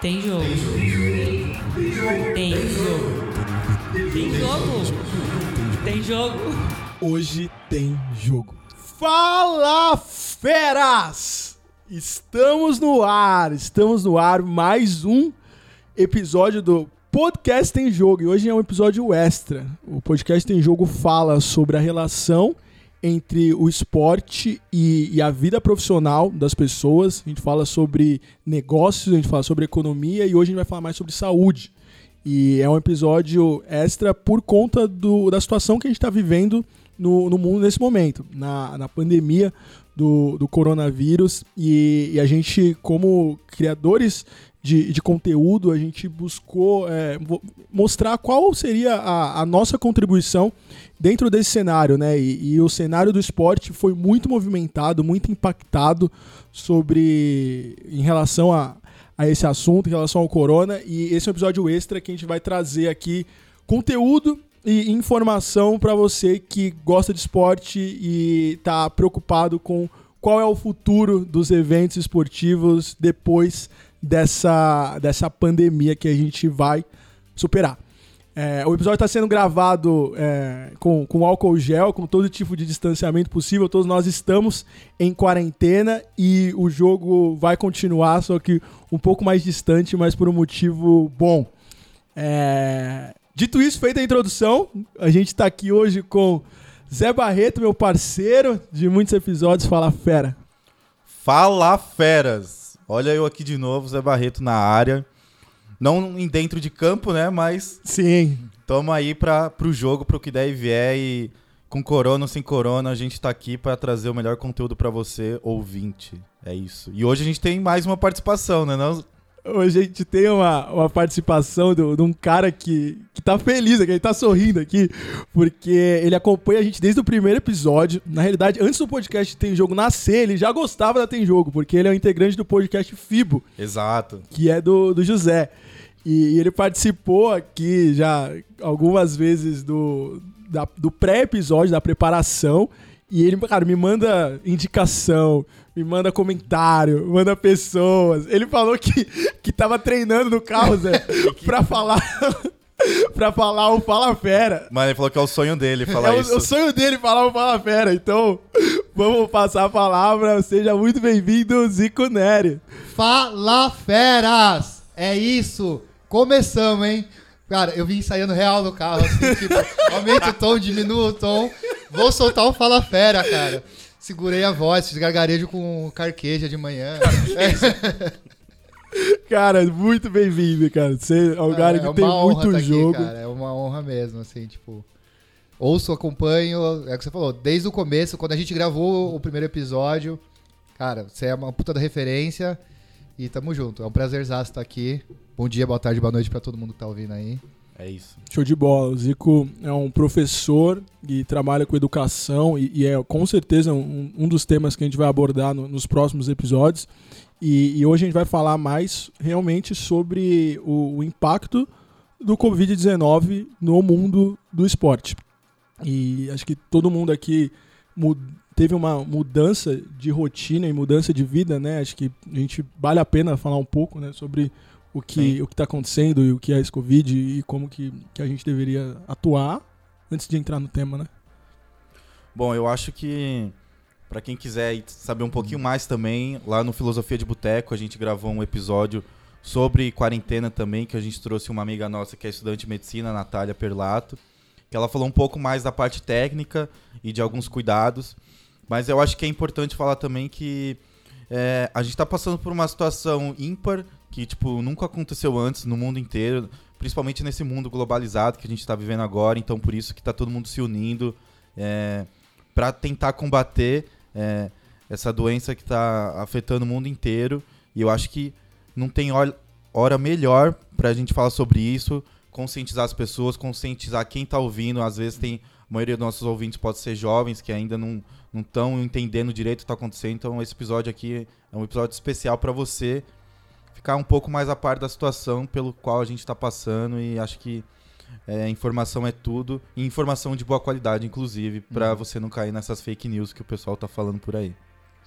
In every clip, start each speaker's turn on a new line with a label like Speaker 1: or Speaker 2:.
Speaker 1: Tem jogo. Tem jogo. Tem jogo. Tem jogo.
Speaker 2: Hoje tem jogo. Fala, feras! Estamos no ar, estamos no ar, mais um episódio do Podcast Tem Jogo. E hoje é um episódio extra. O Podcast Tem Jogo fala sobre a relação entre o esporte e, e, a vida profissional das pessoas. A gente fala sobre negócios, a gente fala sobre economia e hoje a gente vai falar mais sobre saúde. E é um episódio extra por conta do, da situação que a gente está vivendo no, no, mundo nesse momento, na, na pandemia do, do coronavírus. E, e a gente, como criadores de, de conteúdo, a gente buscou é, mostrar qual seria a, a, nossa contribuição dentro desse cenário, né? E, e, o cenário do esporte foi muito movimentado, muito impactado sobre em relação a, a esse assunto, em relação ao corona. E esse é um episódio extra que a gente vai trazer aqui conteúdo e informação para você que gosta de esporte e está preocupado com qual é o futuro dos eventos esportivos depois dessa, dessa pandemia que a gente vai superar. É, o episódio está sendo gravado é, com, com álcool gel, com todo tipo de distanciamento possível. Todos nós estamos em quarentena e o jogo vai continuar, só que um pouco mais distante, mas por um motivo bom. É, dito isso, feita a introdução, a gente está aqui hoje com Zé Barreto, meu parceiro de muitos episódios. Fala, fera.
Speaker 3: Fala, feras. Olha eu aqui de novo, Zé Barreto na área. Não em dentro de campo, né? Mas.
Speaker 2: Sim.
Speaker 3: Tamo aí para pro jogo, pro que der e vier. E com corona ou sem corona, a gente tá aqui para trazer o melhor conteúdo para você, ouvinte. É isso. E hoje a gente tem mais uma participação, né? Não?
Speaker 2: Hoje a gente tem uma, uma participação do, de um cara que, que tá feliz aqui, ele tá sorrindo aqui, porque ele acompanha a gente desde o primeiro episódio. Na realidade, antes do podcast Tem Jogo nascer, ele já gostava da Tem Jogo, porque ele é um integrante do podcast Fibo.
Speaker 3: Exato.
Speaker 2: Que é do, do José. E, e ele participou aqui já algumas vezes do, da, do pré-episódio, da preparação. E ele, cara, me manda indicação, me manda comentário, manda pessoas. Ele falou que, que tava treinando no carro, Zé, pra falar. pra falar o Fala Fera.
Speaker 3: Mas ele falou que é o sonho dele falar
Speaker 2: é
Speaker 3: isso.
Speaker 2: o sonho dele falar o Fala Fera. Então, vamos passar a palavra. Seja muito bem-vindo, Zico Neri.
Speaker 4: Fala Feras! É isso! Começamos, hein? Cara, eu vim ensaiando real no carro, assim, tipo, aumenta o tom, diminua o tom. Vou soltar o Fala Fera, cara. Segurei a voz, fiz gargarejo com carqueja de manhã.
Speaker 2: Cara, muito bem-vindo, cara. Você é um cara que é tem muito tá jogo. Aqui, cara.
Speaker 4: É uma honra mesmo, assim, tipo. Ouço, acompanho. É o que você falou, desde o começo, quando a gente gravou o primeiro episódio. Cara, você é uma puta da referência. E tamo junto. É um prazer estar aqui. Bom dia, boa tarde, boa noite para todo mundo que tá ouvindo aí.
Speaker 3: É isso.
Speaker 2: Show de bola. O Zico é um professor e trabalha com educação e, e é com certeza um, um, dos temas que a gente vai abordar no, nos próximos episódios. E, e, hoje a gente vai falar mais realmente sobre o, o impacto do Covid-19 no mundo do esporte. E acho que todo mundo aqui teve uma mudança de rotina e mudança de vida, né? Acho que a gente vale a pena falar um pouco né, sobre o que o está acontecendo e o que é esse Covid e como que, que a gente deveria atuar antes de entrar no tema, né?
Speaker 3: Bom, eu acho que para quem quiser saber um pouquinho mais também, lá no Filosofia de Boteco a gente gravou um episódio sobre quarentena também, que a gente trouxe uma amiga nossa que é estudante de medicina, Natália Perlato, que ela falou um pouco mais da parte técnica e de alguns cuidados. Mas eu acho que é importante falar também que é, a gente está passando por uma situação ímpar que tipo nunca aconteceu antes no mundo inteiro, principalmente nesse mundo globalizado que a gente está vivendo agora. Então por isso que está todo mundo se unindo é, para tentar combater é, essa doença que está afetando o mundo inteiro. E eu acho que não tem hora melhor para a gente falar sobre isso, conscientizar as pessoas, conscientizar quem está ouvindo. Às vezes tem a maioria dos nossos ouvintes pode ser jovens que ainda não estão entendendo direito o que está acontecendo. Então esse episódio aqui é um episódio especial para você ficar um pouco mais a par da situação pelo qual a gente está passando e acho que é, informação é tudo e informação de boa qualidade, inclusive, para uhum. você não cair nessas fake news que o pessoal está falando por aí.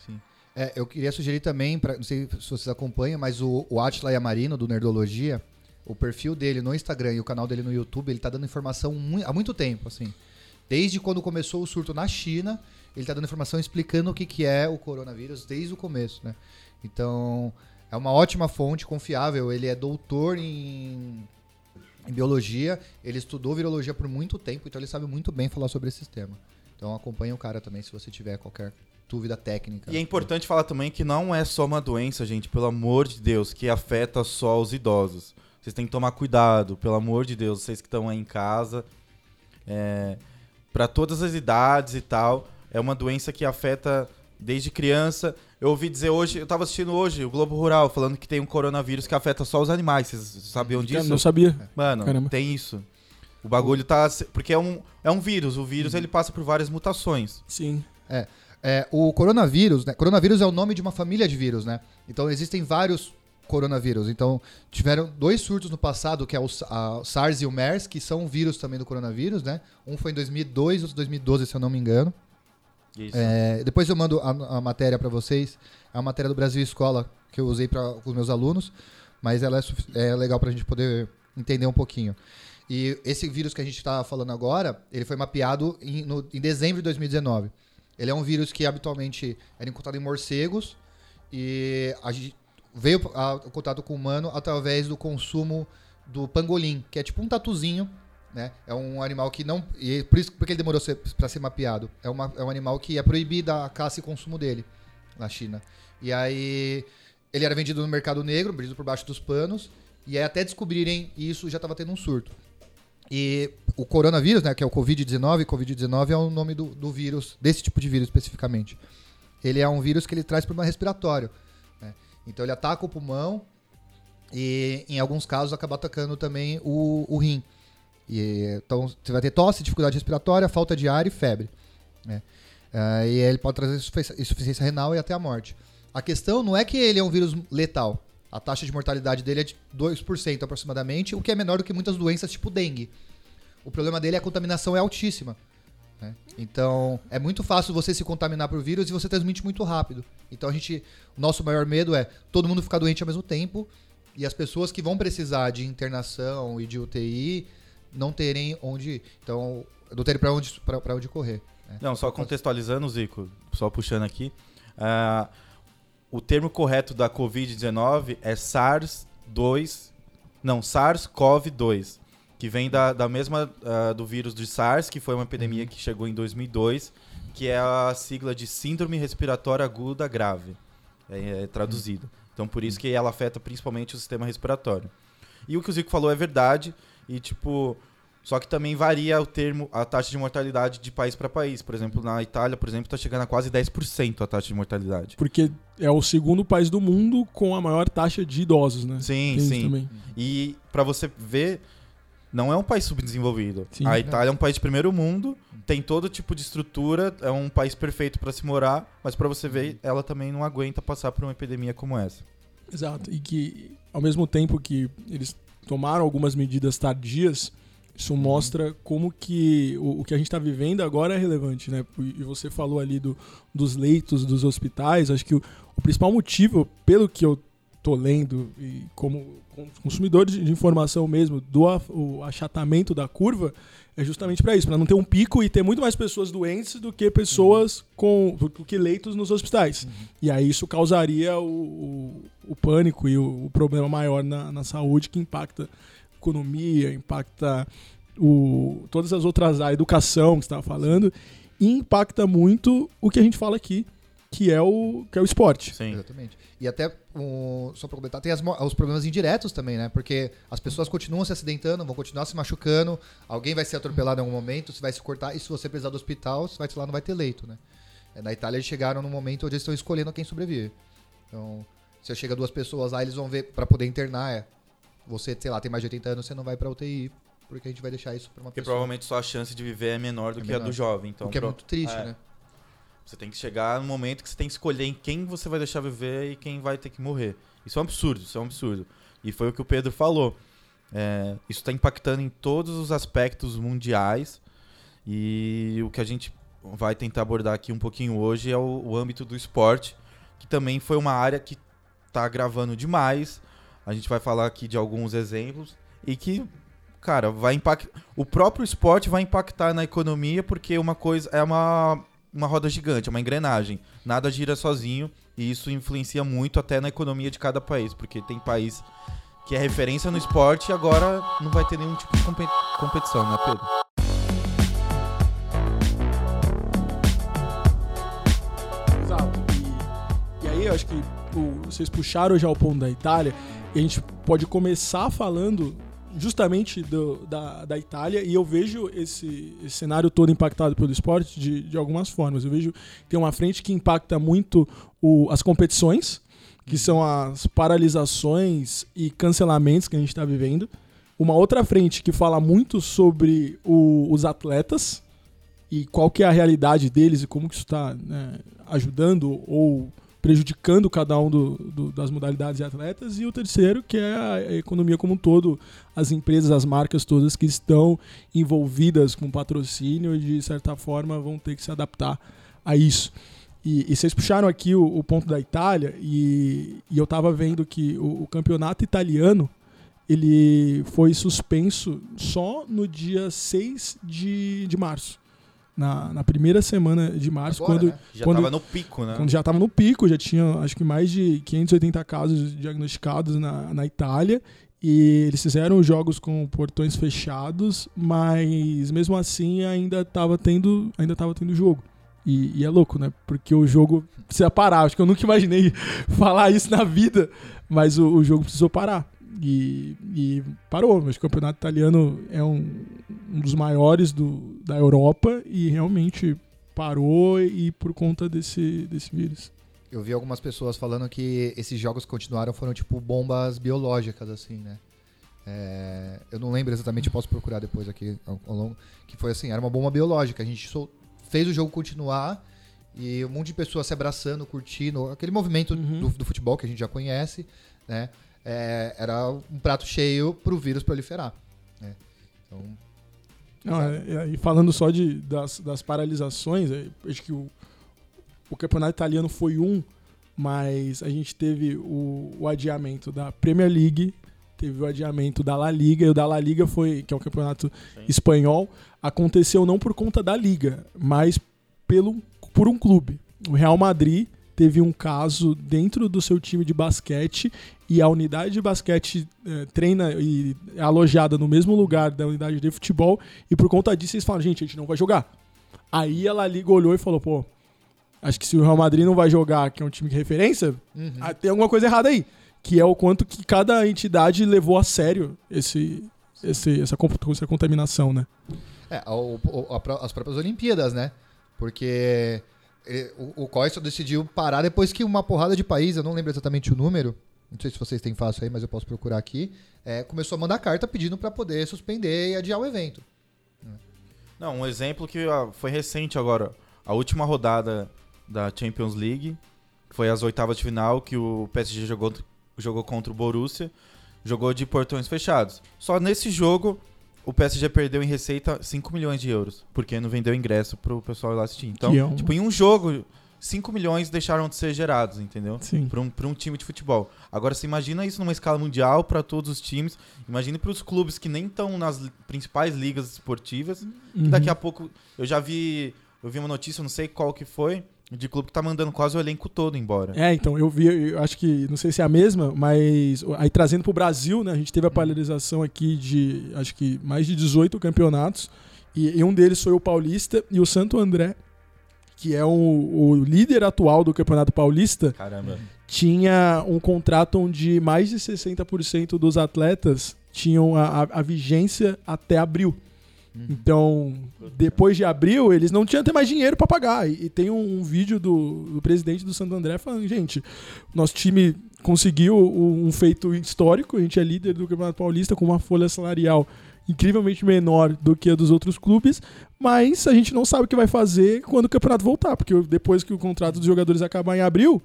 Speaker 4: Sim. É, eu queria sugerir também, pra, não sei se vocês acompanham, mas o, o Atila Yamarino, do Nerdologia, o perfil dele no Instagram e o canal dele no YouTube, ele tá dando informação mui- há muito tempo, assim. Desde quando começou o surto na China, ele tá dando informação explicando o que, que é o coronavírus desde o começo, né? Então, é uma ótima fonte, confiável. Ele é doutor em, em biologia, ele estudou virologia por muito tempo, então ele sabe muito bem falar sobre esse tema. Então acompanha o cara também se você tiver qualquer dúvida técnica.
Speaker 3: E é importante falar também que não é só uma doença, gente, pelo amor de Deus, que afeta só os idosos. Vocês têm que tomar cuidado, pelo amor de Deus, vocês que estão aí em casa. É, para todas as idades e tal. É uma doença que afeta desde criança. Eu ouvi dizer hoje, eu tava assistindo hoje o Globo Rural falando que tem um coronavírus que afeta só os animais. Vocês sabiam disso?
Speaker 2: não sabia.
Speaker 3: Mano,
Speaker 2: Caramba.
Speaker 3: tem isso. O bagulho tá. Porque é um, é um vírus. O vírus ele passa por várias mutações.
Speaker 2: Sim.
Speaker 4: É, o coronavírus, né? Coronavírus é o nome de uma família de vírus, né? Então existem vários coronavírus. Então tiveram dois surtos no passado, que é o, a SARS e o MERS, que são vírus também do coronavírus, né? Um foi em 2002, outro em 2012, se eu não me engano. É, depois eu mando a, a matéria pra vocês. É a matéria do Brasil Escola que eu usei para os meus alunos, mas ela é, é legal pra gente poder entender um pouquinho. E esse vírus que a gente está falando agora, ele foi mapeado em, no- em dezembro de 2019. Ele é um vírus que habitualmente era encontrado em morcegos e a gente veio a, o contato com o humano através do consumo do pangolim, que é tipo um tatuzinho, né? É um animal que não. E por isso porque ele demorou para ser mapeado. É, uma, é um animal que é proibida a caça e consumo dele na China. E aí ele era vendido no mercado negro, vendido por baixo dos panos, e aí até descobrirem isso já estava tendo um surto. E o coronavírus, né, que é o Covid-19, Covid-19 é o nome do, do vírus, desse tipo de vírus especificamente. Ele é um vírus que ele traz problema respiratório. né? Então ele ataca o pulmão e, em alguns casos, acaba atacando também o, o rim. E, então você vai ter tosse, dificuldade respiratória, falta de ar e febre. né? Ah, e ele pode trazer insufici- insuficiência renal e até a morte. A questão não é que ele é um vírus letal. A taxa de mortalidade dele é de 2% aproximadamente, o que é menor do que muitas doenças tipo dengue. O problema dele é a contaminação é altíssima. né? Então, é muito fácil você se contaminar por vírus e você transmite muito rápido. Então, a gente, o nosso maior medo é todo mundo ficar doente ao mesmo tempo e as pessoas que vão precisar de internação e de UTI não terem onde ir. Então, não terem para onde, pra, pra onde correr. né?
Speaker 3: Não, só contextualizando, Zico, só puxando aqui. ah, o termo correto da Covid-19 é SARS-2. Não, SARS-CoV-2. Que vem da, da mesma ah, do vírus de SARS, que foi uma epidemia que chegou em 2002, que é a sigla de Síndrome Respiratória Aguda Grave. É, é traduzido. Então, por isso que ela afeta principalmente o sistema respiratório. E o que o Zico falou é verdade. E, tipo, só que também varia o termo, a taxa de mortalidade de país para país. Por exemplo, na Itália, por exemplo, está chegando a quase 10% a taxa de mortalidade.
Speaker 2: Porque é o segundo país do mundo com a maior taxa de idosos, né?
Speaker 3: Sim,
Speaker 2: Tem
Speaker 3: sim.
Speaker 2: também.
Speaker 3: E para você ver, não é um país subdesenvolvido.
Speaker 2: Sim.
Speaker 3: a Itália é um país de primeiro mundo, tem todo tipo de estrutura, é um país perfeito para se morar, mas para você ver, ela também não aguenta passar por uma epidemia como essa.
Speaker 2: Exato. E que, ao mesmo tempo que eles tomaram algumas medidas tardias, isso mostra como que o, o que a gente está vivendo agora é relevante, né? E você falou ali do, dos leitos dos hospitais. Acho que o, o principal motivo, pelo que eu tô lendo e como consumidor de, de informação mesmo, do a- achatamento da curva, é justamente para isso, para não ter um pico e ter muito mais pessoas doentes do que pessoas com do que leitos nos hospitais. E aí isso causaria o, o, o pânico e o, o problema maior na, na saúde que impacta a economia, impacta o, todas as outras a educação que estava falando e impacta muito o que a gente fala aqui, que é o que é o esporte.
Speaker 3: Sim.
Speaker 4: Exatamente. E até, um, só pra completar, tem as os problemas indiretos também, né? Porque as pessoas continuam se acidentando, vão continuar se machucando, alguém vai ser atropelado em algum momento, você vai se cortar, e se você precisar do hospital, você vai lá, não vai ter leito, né? É, Na Itália eles chegaram num momento onde eles estão escolhendo quem sobrevive. Então, se chega duas pessoas lá, eles vão ver, pra poder internar, é, você, sei lá, tem mais de 80 anos, você não vai pra UTI, porque a gente vai deixar isso pra uma
Speaker 3: Porque
Speaker 4: pessoa.
Speaker 3: provavelmente sua chance de viver é menor do
Speaker 4: É
Speaker 3: que a
Speaker 4: menor.
Speaker 3: do jovem. Então,
Speaker 4: o que é
Speaker 3: pro-
Speaker 4: muito triste,
Speaker 3: é.
Speaker 4: né?
Speaker 3: Você tem que chegar no momento que você tem que escolher em quem você vai deixar viver e quem vai ter que morrer. Isso é um absurdo, isso é um absurdo. E foi o que o Pedro falou. É, isso está impactando em todos os aspectos mundiais. E o que a gente vai tentar abordar aqui um pouquinho hoje é o, o âmbito do esporte. que também foi uma área que tá gravando demais. A gente vai falar aqui de alguns exemplos e que, cara, vai impactar. O próprio esporte vai impactar na economia porque uma coisa é uma, uma roda gigante, é uma engrenagem. Nada gira sozinho e isso influencia muito até na economia de cada país, porque tem país que é referência no esporte e agora não vai ter nenhum tipo de compe- competição, né, Pedro?
Speaker 2: E, e aí eu acho que o- vocês puxaram já o ponto da Itália e a gente pode começar falando justamente do- da, da Itália e eu vejo esse, esse cenário todo impactado pelo esporte de, de algumas formas. Eu vejo tem uma frente que impacta muito o- as competições, que são as paralisações e cancelamentos que a gente está vivendo. Uma outra frente que fala muito sobre o- os atletas, e qual que é a realidade deles e como que isso está ajudando ou prejudicando cada um do- do- das modalidades e atletas. E o terceiro, que é a economia como um todo, as empresas, as marcas todas que estão envolvidas com patrocínio e de certa forma vão ter que se adaptar a isso. E, e vocês puxaram aqui o, o ponto da Itália e, e eu estava vendo que o, o campeonato italiano ele foi suspenso só no dia 6 de, de março. Na, na primeira semana de março,
Speaker 4: Agora,
Speaker 2: quando,
Speaker 4: né?
Speaker 3: Já
Speaker 2: Quando-
Speaker 3: tava no pico, né?
Speaker 2: quando já estava no pico, já tinha acho que mais de 580 casos diagnosticados na, na Itália. E eles fizeram os jogos com portões fechados, mas mesmo assim ainda estava tendo, ainda tava tendo jogo. E, e é louco, né? Porque o jogo precisa parar. Acho que eu nunca imaginei falar isso na vida, mas o, o jogo precisou parar. E, e parou. Mas o campeonato italiano é um, um dos maiores do, da Europa e realmente parou e por conta desse, desse vírus.
Speaker 4: Eu vi algumas pessoas falando que esses jogos que continuaram foram tipo bombas biológicas, assim, né? É, eu não lembro exatamente, posso procurar depois aqui ao, ao longo. Que foi assim, era uma bomba biológica. A gente sol- fez o jogo continuar e um monte de pessoas se abraçando, curtindo, aquele movimento
Speaker 2: Uhum.
Speaker 4: do, do futebol que a gente já conhece, né? É, era um prato cheio pro vírus proliferar. Né? Então,
Speaker 2: Não, é- é- e falando só de, das, das paralisações, é, acho que o, o campeonato italiano foi um, mas a gente teve o, o adiamento da Premier League, teve o adiamento da La Liga, e o da La Liga foi, que é o campeonato
Speaker 3: Sim.
Speaker 2: espanhol, aconteceu não por conta da Liga, mas pelo, por um clube. O Real Madrid teve um caso dentro do seu time de basquete e a unidade de basquete eh, treina e é alojada no mesmo lugar da unidade de futebol e por conta disso eles falam, gente, a gente não vai jogar. Aí a La Liga olhou e falou, pô, acho que se o Real Madrid não vai jogar, que é um time de referência,
Speaker 4: uhum.
Speaker 2: ah, tem alguma coisa errada aí. Que é o quanto que cada entidade levou a sério esse, esse, essa, essa contaminação, né?
Speaker 4: É, o- o- a as próprias Olimpíadas, né? Porque ele- o, o COI só decidiu parar depois que uma porrada de países, eu não lembro exatamente o número, não sei se vocês têm fácil aí, mas eu posso procurar aqui, é, começou a mandar carta pedindo para poder suspender e adiar o evento.
Speaker 3: Não, um exemplo que foi recente agora. A última rodada da Champions League foi as oitavas de final que o PSG jogou, jogou contra o Borussia. Jogou de portões fechados. Só nesse jogo o PSG perdeu em receita 5 milhões de euros. Porque não vendeu ingresso pro pessoal ir lá assistir. Então,
Speaker 2: é um-
Speaker 3: tipo, em um jogo, 5 milhões deixaram de ser gerados, entendeu?
Speaker 2: Sim.
Speaker 3: Para um, pra um time de futebol. Agora, você imagina isso numa escala mundial para todos os times. Imagine para os clubes que nem estão nas principais ligas esportivas.
Speaker 2: Uhum.
Speaker 3: Daqui a pouco, eu já vi, eu vi uma notícia, não sei qual que foi, de clube que tá mandando quase o elenco todo embora.
Speaker 2: É, então, eu vi, eu acho que, não sei se é a mesma, mas aí trazendo pro Brasil, né, a gente teve a paralisação aqui de, acho que mais de 18 campeonatos, e, e um deles foi o Paulista e o Santo André, que é o, o líder atual do Campeonato Paulista,
Speaker 3: Caramba.
Speaker 2: tinha um contrato onde mais de 60% dos atletas tinham a, a- vigência até abril. Então, depois de abril, eles não tinham até mais dinheiro para pagar. E, e tem um, um vídeo do, do presidente do Santo André falando: gente, nosso time conseguiu um feito histórico, a gente é líder do Campeonato Paulista com uma folha salarial incrivelmente menor do que a dos outros clubes, mas a gente não sabe o que vai fazer quando o campeonato voltar, porque depois que o contrato dos jogadores acabar em abril,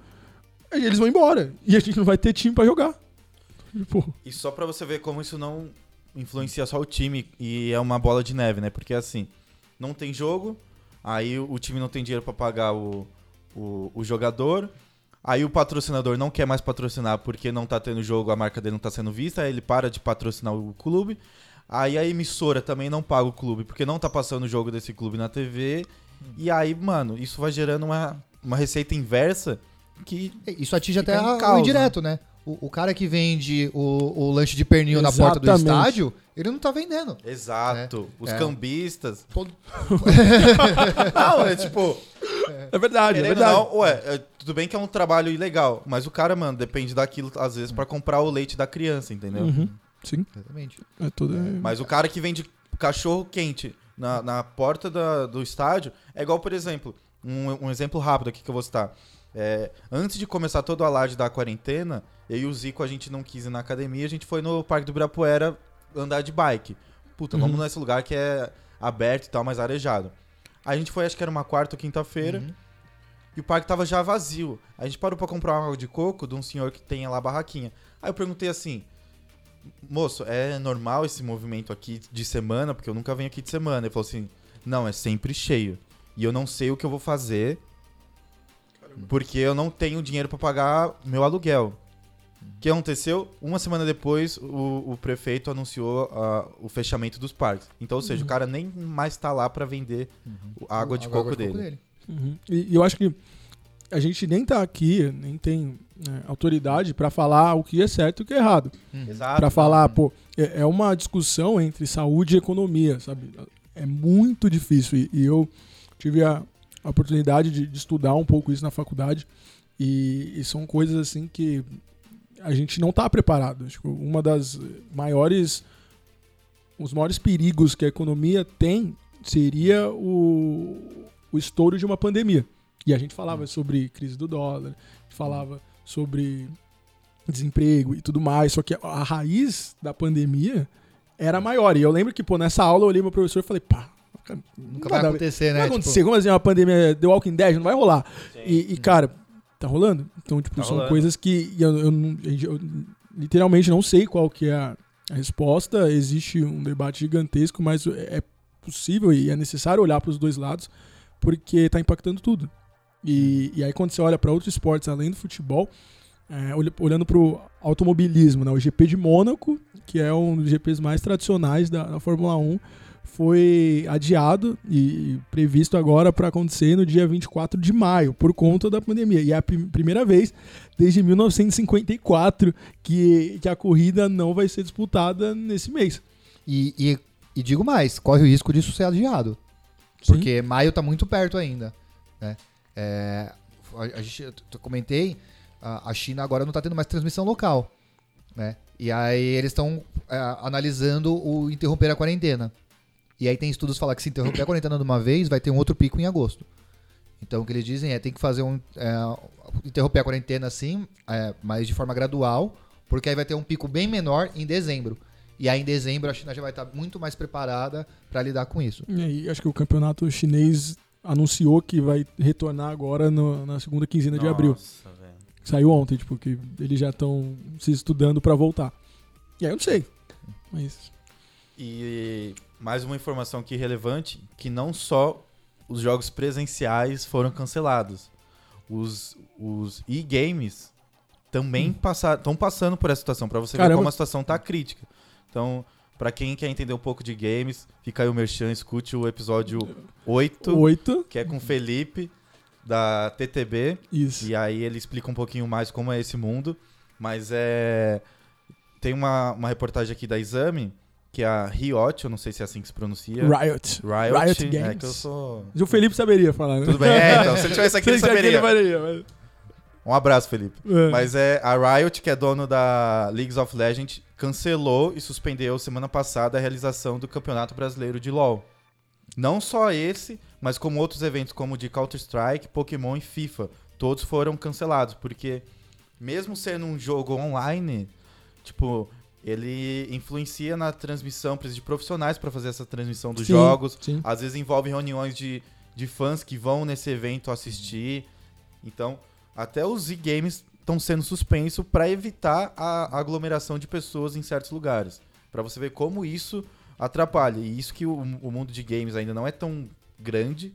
Speaker 2: eles vão embora e a gente não vai ter time para jogar.
Speaker 3: E só pra você ver como isso não influencia só o time e é uma bola de neve, né? Porque assim, não tem jogo, aí o time não tem dinheiro pra pagar o, o, o jogador, Aí o patrocinador não quer mais patrocinar porque não tá tendo jogo, a marca dele não tá sendo vista, aí ele para de patrocinar o clube. Aí a emissora também não paga o clube porque não tá passando o jogo desse clube na TV. E aí, mano, isso vai gerando uma, uma receita inversa que
Speaker 4: Isso atinge até a- o
Speaker 3: causa.
Speaker 4: indireto, né? O, o cara que vende o, o lanche de pernil na porta do
Speaker 2: Exatamente.
Speaker 4: estádio, ele não tá vendendo.
Speaker 3: Exato. Os
Speaker 4: É.
Speaker 3: cambistas.
Speaker 4: Todo-
Speaker 3: Não, é tipo.
Speaker 2: É verdade, é verdade.
Speaker 3: ou não, ué, é, tudo bem que é um trabalho ilegal, mas o cara, mano, depende daquilo, às vezes, pra comprar o leite da criança, entendeu?
Speaker 2: Uhum, Sim,
Speaker 4: Exatamente.
Speaker 2: é tudo.
Speaker 3: Mas o cara que vende cachorro quente na, na porta da- do estádio é igual, por exemplo, um, um exemplo rápido aqui que eu vou citar. É, antes de começar todo o alarde da quarentena, eu e o Zico a gente não quis ir na academia, a gente foi no Parque do Ibirapuera andar de bike. Puta, vamos
Speaker 2: Uhum.
Speaker 3: nesse lugar que é aberto e tal, mais arejado. A gente foi, acho que era uma quarta ou quinta-feira,
Speaker 4: Uhum.
Speaker 3: e o parque tava já vazio. A gente parou pra comprar uma água de coco de um senhor que tem lá a barraquinha. Aí eu perguntei assim: Moço, é normal esse movimento aqui de semana? Porque eu nunca venho aqui de semana. Ele falou assim: Não, é sempre cheio. E eu não sei o que eu vou fazer porque eu não tenho dinheiro pra pagar meu aluguel. O que aconteceu? Uma semana depois, o, o prefeito anunciou ah, o fechamento dos parques. Então, ou seja, o cara nem mais tá lá pra vender a água de
Speaker 4: A
Speaker 3: coco dele.
Speaker 2: Uhum. E, e eu acho que a gente nem tá aqui, nem tem né, autoridade pra falar o que é certo e o que é errado.
Speaker 3: Exato.
Speaker 2: Pra falar, pô, é, é uma discussão entre saúde e economia, sabe? É muito difícil. E, e eu tive a, a oportunidade de, de estudar um pouco isso na faculdade. E, e são coisas assim que a gente não tá preparado. Acho que uma das maiores. Os maiores perigos que a economia tem seria o, o estouro de uma pandemia. E a gente falava sobre crise do dólar, falava sobre desemprego e tudo mais. Só que a raiz da pandemia era maior. E eu lembro que, pô, nessa aula eu olhei pro professor e falei, pá, cara,
Speaker 4: Nunca vai acontecer, né?
Speaker 2: vai
Speaker 4: Tipo,
Speaker 2: acontecer. Como assim, uma pandemia The Walking Dead não vai rolar. E, e, cara, tá rolando? Então, tipo,
Speaker 3: Tá
Speaker 2: são
Speaker 3: rolando.
Speaker 2: coisas que eu, eu não- eu literalmente não sei qual que é a, a resposta. Existe um debate gigantesco, mas é possível e é necessário olhar para os dois lados, porque tá impactando tudo. E, e aí quando você olha para outros esportes além do futebol, é, olha- olhando para o automobilismo, né, o GP de Mônaco, que é um dos GPs mais tradicionais da, da Fórmula 1, foi adiado e previsto agora para acontecer no dia 24 de maio, por conta da pandemia. E é a prim- primeira vez desde 1954 que, que a corrida não vai ser disputada nesse mês.
Speaker 4: E, e- e digo mais, corre o risco disso ser adiado.
Speaker 2: Sim.
Speaker 4: Porque maio tá muito perto ainda. Né? É, a, a gente, eu comentei, a, a China agora não tá tendo mais transmissão local. Né? E aí eles estão analisando o interromper a quarentena. E aí tem estudos que falam que se interromper a quarentena de uma vez, vai ter um outro pico em agosto. Então o que eles dizem é tem que fazer um. é, interromper a quarentena assim, é, mas de forma gradual, porque aí vai ter um pico bem menor em dezembro. E aí em dezembro a China já vai estar muito mais preparada para lidar com isso.
Speaker 2: E aí, acho que o campeonato chinês anunciou que vai retornar agora no- na segunda quinzena de abril.
Speaker 3: Nossa, velho.
Speaker 2: Saiu ontem, tipo, que eles já estão se estudando pra voltar. E aí eu não sei. Mas.
Speaker 3: E mais uma informação aqui relevante, que não só os jogos presenciais foram cancelados. Os, os e-games também estão passando por essa situação, pra você ver
Speaker 2: Caramba.
Speaker 3: como a situação tá crítica. Então, pra quem quer entender um pouco de games, fica aí o Merchan, escute o episódio 8,
Speaker 2: Oito.
Speaker 3: que é com o Felipe, da TTB.
Speaker 2: Isso.
Speaker 3: E aí ele explica um pouquinho mais como é esse mundo. Mas é. Tem uma, uma reportagem aqui da Exame, que é a Riot, eu não sei se é assim que se pronuncia.
Speaker 2: Riot.
Speaker 3: Riot,
Speaker 2: Riot
Speaker 3: É
Speaker 2: Games.
Speaker 3: que eu sou.
Speaker 2: O Felipe saberia falar, né?
Speaker 3: Tudo bem, é, então. Se ele tivesse aqui, ele
Speaker 2: Sei que
Speaker 3: saberia.
Speaker 2: faria, mas-
Speaker 3: Um abraço, Felipe.
Speaker 2: É.
Speaker 3: Mas é a Riot, que é dono da League of Legends, cancelou e suspendeu semana passada a realização do Campeonato Brasileiro de LoL. Não só esse, mas como outros eventos como o de Counter-Strike, Pokémon e FIFA. Todos foram cancelados, porque mesmo sendo um jogo online, tipo, ele influencia na transmissão, precisa de profissionais para fazer essa transmissão dos
Speaker 2: Sim,
Speaker 3: jogos.
Speaker 2: sim.
Speaker 3: Às vezes envolve reuniões de, de fãs que vão nesse evento assistir. Então, até os e-games estão sendo suspensos para evitar a aglomeração de pessoas em certos lugares. Para você ver como isso atrapalha. E isso que o, o mundo de games ainda não é tão grande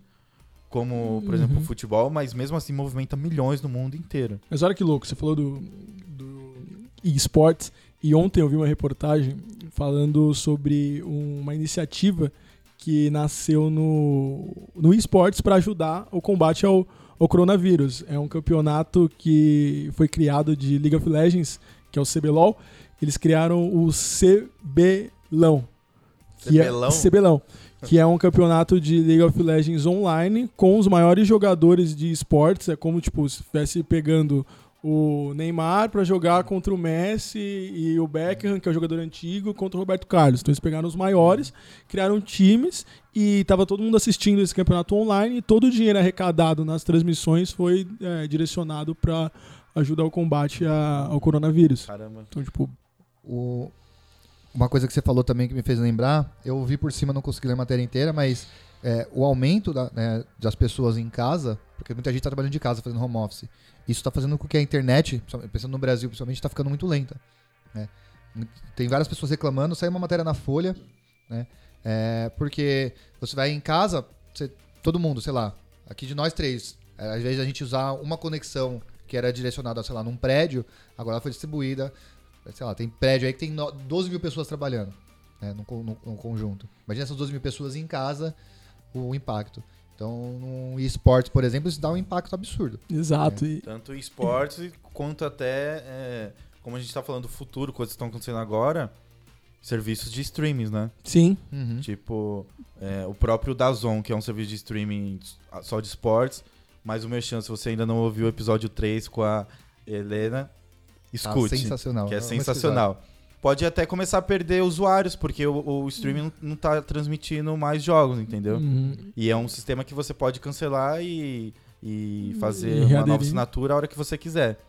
Speaker 3: como, por exemplo,
Speaker 2: Uhum.
Speaker 3: o futebol, mas mesmo assim movimenta milhões no mundo inteiro.
Speaker 2: Mas olha que louco, você falou do, do esportes e ontem eu vi uma reportagem falando sobre uma iniciativa que nasceu no, no esportes para ajudar o combate ao, ao coronavírus. É um campeonato que foi criado de League of Legends, que é o CBLOL. Eles criaram o CBLão. Que
Speaker 3: CBLão?
Speaker 2: É, CBLão. Que é um campeonato de League of Legends online com os maiores jogadores de esportes. É como, tipo, se estivesse pegando o Neymar para jogar contra o Messi e o Beckham, que é o jogador antigo, contra o Roberto Carlos. Então eles pegaram os maiores, criaram times e tava todo mundo assistindo esse campeonato online e todo o dinheiro arrecadado nas transmissões foi é, direcionado para ajudar o combate a- ao coronavírus.
Speaker 3: Caramba.
Speaker 2: Então, tipo,
Speaker 4: O- Uma coisa que você falou também que me fez lembrar, eu vi por cima, não consegui ler a matéria inteira, mas é, o aumento da- né, das pessoas em casa, porque muita gente está trabalhando de casa, fazendo home office, isso está fazendo com que a internet, pensando no Brasil, principalmente, está ficando muito lenta. né? Tem várias pessoas reclamando, saiu uma matéria na Folha, né? É, porque você vai em casa, você- todo mundo, sei lá, aqui de nós três, é, às vezes a gente usar uma conexão que era direcionada, sei lá, num prédio, agora ela foi distribuída sei lá, tem prédio aí que tem no- 12 mil pessoas trabalhando né, no, no- no conjunto. Imagina essas 12 mil pessoas em casa, o impacto. Então, no esportes, por exemplo, isso dá um impacto absurdo.
Speaker 2: exato. E,
Speaker 3: Tanto esportes quanto até, é, como a gente tá falando do futuro, coisas que estão acontecendo agora, serviços de streamings, né?
Speaker 2: sim,
Speaker 4: Uhum.
Speaker 3: Tipo, é, o próprio Dazon, que é um serviço de streaming só de esportes, mas o Merchan, se você ainda não ouviu o episódio 3 com a Helena,
Speaker 4: Tá
Speaker 3: escute,
Speaker 4: sensacional.
Speaker 3: que é
Speaker 4: Vamos
Speaker 3: sensacional. Pode até começar a perder usuários, porque o, o streaming não, não tá transmitindo mais jogos, entendeu?
Speaker 2: uhum.
Speaker 3: E é um sistema que você pode cancelar e, e fazer
Speaker 2: E
Speaker 3: uma nova assinatura a hora que você quiser.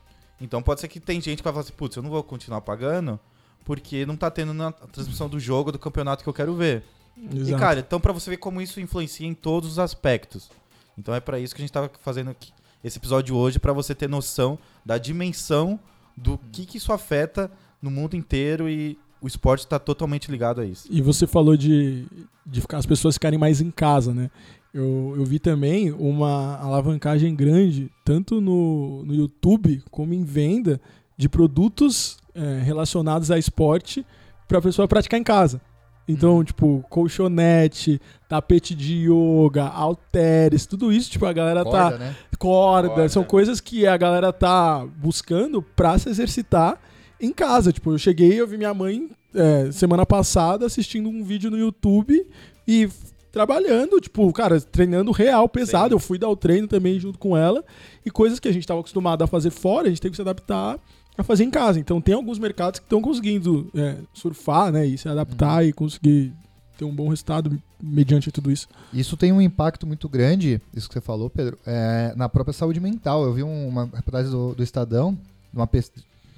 Speaker 3: Então pode ser que tem gente que vai falar assim, putz, eu não vou continuar pagando porque não tá tendo na transmissão do jogo, do campeonato que eu quero ver. E
Speaker 2: exato.
Speaker 3: cara, então pra você ver como isso influencia em todos os aspectos. Então é pra isso que a gente tava fazendo aqui esse episódio hoje, pra você ter noção da dimensão do que que isso afeta no mundo inteiro e o esporte tá totalmente ligado a isso.
Speaker 2: E você falou de, de ficar as pessoas ficarem mais em casa, né? Eu, eu vi também uma alavancagem grande, tanto no, no YouTube como em venda, de produtos é, relacionados a esporte para a pessoa praticar em casa. Então, tipo, colchonete, tapete de yoga, halteres, tudo isso, tipo, a galera tá
Speaker 4: Corda, né?
Speaker 2: corda,
Speaker 3: Corda.
Speaker 2: são coisas que a galera tá buscando pra se exercitar em casa. Tipo, eu cheguei, eu vi minha mãe é, semana passada assistindo um vídeo no YouTube e trabalhando, tipo, cara, treinando real, pesado.
Speaker 3: Sim.
Speaker 2: Eu fui dar o treino também junto com ela e coisas que a gente tava acostumado a fazer fora, a gente tem que se adaptar a fazer em casa. Então tem alguns mercados que estão conseguindo é, surfar, né, e se adaptar e conseguir ter um bom resultado mediante tudo isso.
Speaker 4: Isso tem um impacto muito grande, isso que você falou, Pedro, é, na própria saúde mental. Eu vi um- uma reportagem do, do Estadão, uma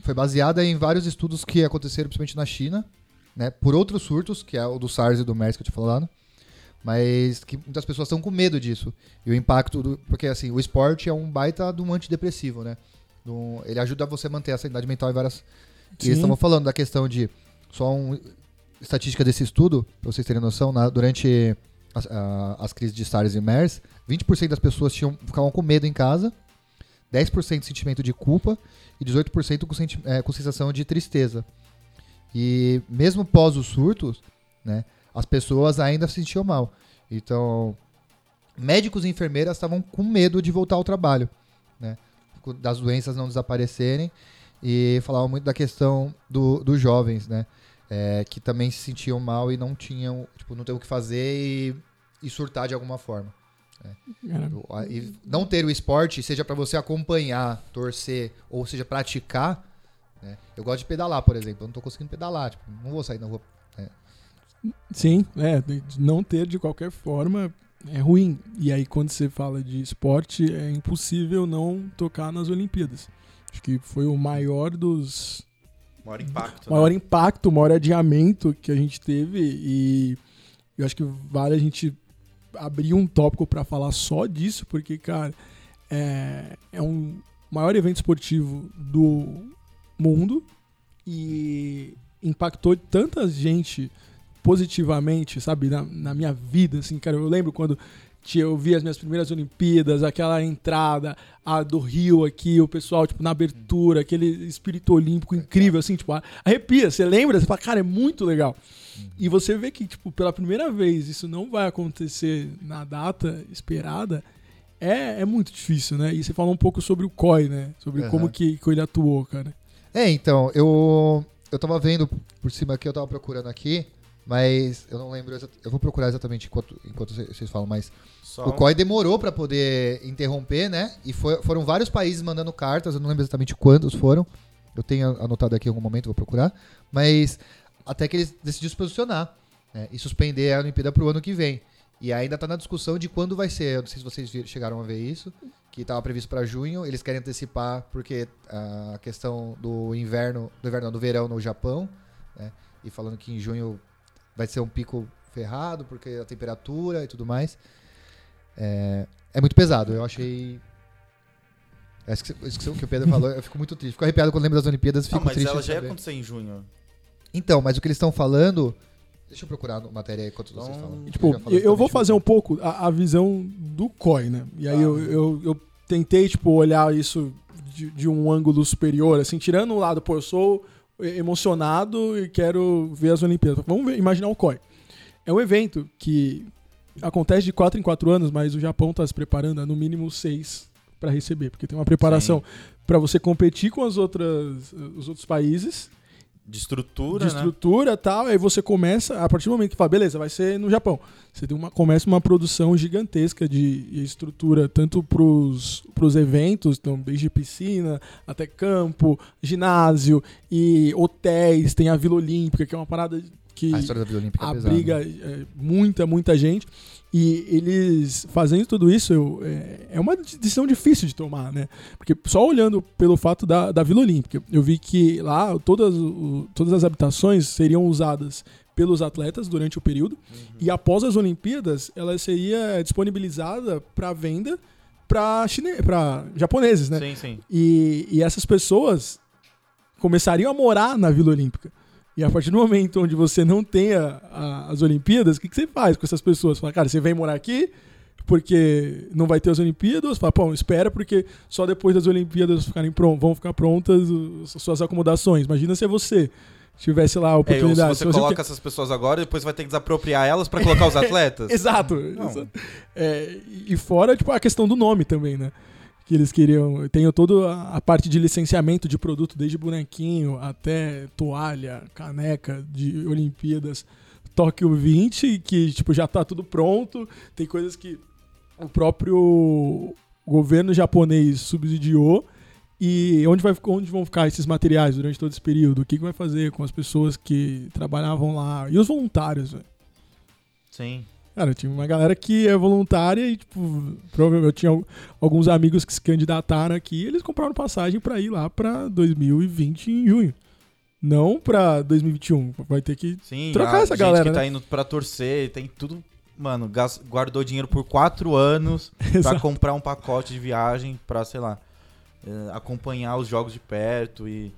Speaker 4: foi baseada em vários estudos que aconteceram principalmente na China, né, por outros surtos, que é o do SARS e do MERS que eu tinha falado, mas que muitas pessoas estão com medo disso. E o impacto, do, porque assim, o esporte é um baita de um antidepressivo, né? Do- ele ajuda você a manter a sanidade mental em várias... E
Speaker 2: Sim.
Speaker 4: eles estavam falando da questão de, só uma estatística desse estudo, pra vocês terem noção, na- durante as, a- as crises de SARS e MERS, 20% das pessoas tinham, ficavam com medo em casa, 10% de sentimento de culpa e 18% com, é, com sensação de tristeza. E mesmo pós os surtos, né, as pessoas ainda se sentiam mal. Então, médicos e enfermeiras estavam com medo de voltar ao trabalho, né, das doenças não desaparecerem e falavam muito da questão do, dos jovens, né, é, que também se sentiam mal e não tinham, tipo, não ter o que fazer e, e surtar de alguma forma. O- a- E não ter o esporte, seja pra você acompanhar, torcer, ou seja, praticar. né? Eu gosto de pedalar, por exemplo. Eu não tô conseguindo pedalar, tipo, não vou sair na rua.
Speaker 2: Sim, é, não ter de qualquer forma é ruim. E aí quando você fala de esporte, é impossível não tocar nas Olimpíadas. Acho que foi o maior dos
Speaker 3: Maior impacto.
Speaker 2: maior
Speaker 3: né?
Speaker 2: impacto, o maior adiamento que a gente teve e eu acho que vale a gente abrir um tópico pra falar só disso, porque, cara, é, é um maior evento esportivo do mundo e impactou tanta gente positivamente, sabe, na, na minha vida, assim, cara, eu lembro quando Eu vi as minhas primeiras Olimpíadas, aquela entrada, a do Rio aqui, o pessoal, tipo, na abertura, aquele espírito olímpico incrível, assim, tipo, arrepia. Você lembra? Você fala, cara, é muito legal. E você vê que, tipo, pela primeira vez isso não vai acontecer na data esperada, é, é muito difícil, né? E você falou um pouco sobre o COI, né? Sobre
Speaker 4: Aham.
Speaker 2: como que, que ele atuou, cara.
Speaker 4: É, então, eu, eu tava vendo por cima aqui, eu tava procurando aqui, mas eu não lembro, eu vou procurar exatamente enquanto, enquanto cê- vocês falam, mas
Speaker 3: Só
Speaker 4: o COI demorou pra poder interromper, né? E foi- foram vários países mandando cartas, eu não lembro exatamente quantos foram, eu tenho anotado aqui em algum momento, vou procurar, mas até que eles decidiram se posicionar né? e suspender a Olimpíada pro ano que vem. E ainda tá na discussão de quando vai ser, eu não sei se vocês chegaram a ver isso, que estava previsto para junho, eles querem antecipar porque a questão do inverno, do inverno, não, do verão no Japão, né? E falando que em junho vai ser um pico ferrado porque a temperatura e tudo mais. É, é muito pesado, eu achei é isso que, isso que o Pedro falou, eu fico muito triste. Fico arrepiado quando lembro das Olimpíadas, fico
Speaker 3: Não, mas
Speaker 4: triste.
Speaker 3: ela já ia acontecer em junho.
Speaker 4: Então, mas o que eles estão falando. Deixa eu procurar a matéria aí enquanto vocês
Speaker 3: Então,
Speaker 4: falam.
Speaker 2: Tipo, eu, eu vou
Speaker 4: exatamente
Speaker 2: fazer um pouco a, a visão do COI, né? E aí
Speaker 4: Ah.
Speaker 2: eu, eu, eu tentei, tipo, olhar isso de, de um ângulo superior, assim, tirando o lado, pô, eu sou emocionado e quero ver as Olimpíadas. Vamos ver- imaginar o COI. É um evento que acontece de 4 em 4 anos, mas o Japão está se preparando há no mínimo 6 para receber, porque tem uma preparação para você competir com as outras, os outros países
Speaker 3: De estrutura,
Speaker 2: de
Speaker 3: né?
Speaker 2: estrutura e tal, aí você começa, a partir do momento que fala, beleza, vai ser no Japão. Você tem uma, começa uma produção gigantesca de estrutura, tanto pros, pros eventos, então, desde piscina até campo, ginásio e hotéis, tem a Vila Olímpica, que é uma parada que
Speaker 4: A história da Vila Olímpica é
Speaker 2: abriga é, muita, muita gente. E eles fazendo tudo isso eu- é, é uma decisão difícil de tomar, né? Porque só olhando pelo fato da, da Vila Olímpica, eu vi que lá todas, o- todas as habitações seriam usadas pelos atletas durante o período e após as Olimpíadas ela seria disponibilizada para venda para chine... para japoneses, né?
Speaker 3: Sim, sim.
Speaker 2: E, e essas pessoas começariam a morar na Vila Olímpica. E a partir do momento onde você não tenha a- as Olimpíadas, o que, que você faz com essas pessoas? Fala, cara, você vem morar aqui porque não vai ter as Olimpíadas? Fala, pô, espera porque só depois das Olimpíadas ficarem pron vão ficar prontas as suas acomodações. Imagina se você tivesse lá a
Speaker 3: É, ou se
Speaker 2: oportunidade.
Speaker 3: você
Speaker 2: Se você
Speaker 3: coloca essas pessoas agora, depois vai ter que desapropriar elas pra colocar os atletas.
Speaker 2: Exato. Exato. É, e fora, tipo, a questão do nome também, né? Que eles queriam. Tem toda a, parte de licenciamento de produto, desde bonequinho até toalha, caneca de Olimpíadas Tóquio 20, que tipo, já tá tudo pronto. Tem coisas que o próprio governo japonês subsidiou. E onde, vai, onde vão ficar esses materiais durante todo esse período? O que, que vai fazer com as pessoas que trabalhavam lá? E os voluntários, velho?
Speaker 3: Sim.
Speaker 2: Cara, tinha uma galera que é voluntária e, tipo, provavelmente eu tinha al- alguns amigos que se candidataram aqui e eles compraram passagem pra ir lá pra 2020 em junho. Não pra 2021. Vai ter que.
Speaker 3: Sim,
Speaker 2: Trocar essa
Speaker 3: gente
Speaker 2: galera,
Speaker 3: que
Speaker 2: né?
Speaker 3: tá indo pra torcer, tem tudo. Mano, guardou dinheiro por quatro anos pra
Speaker 2: Exato.
Speaker 3: comprar um pacote de viagem pra, sei lá, eh, acompanhar os jogos de perto e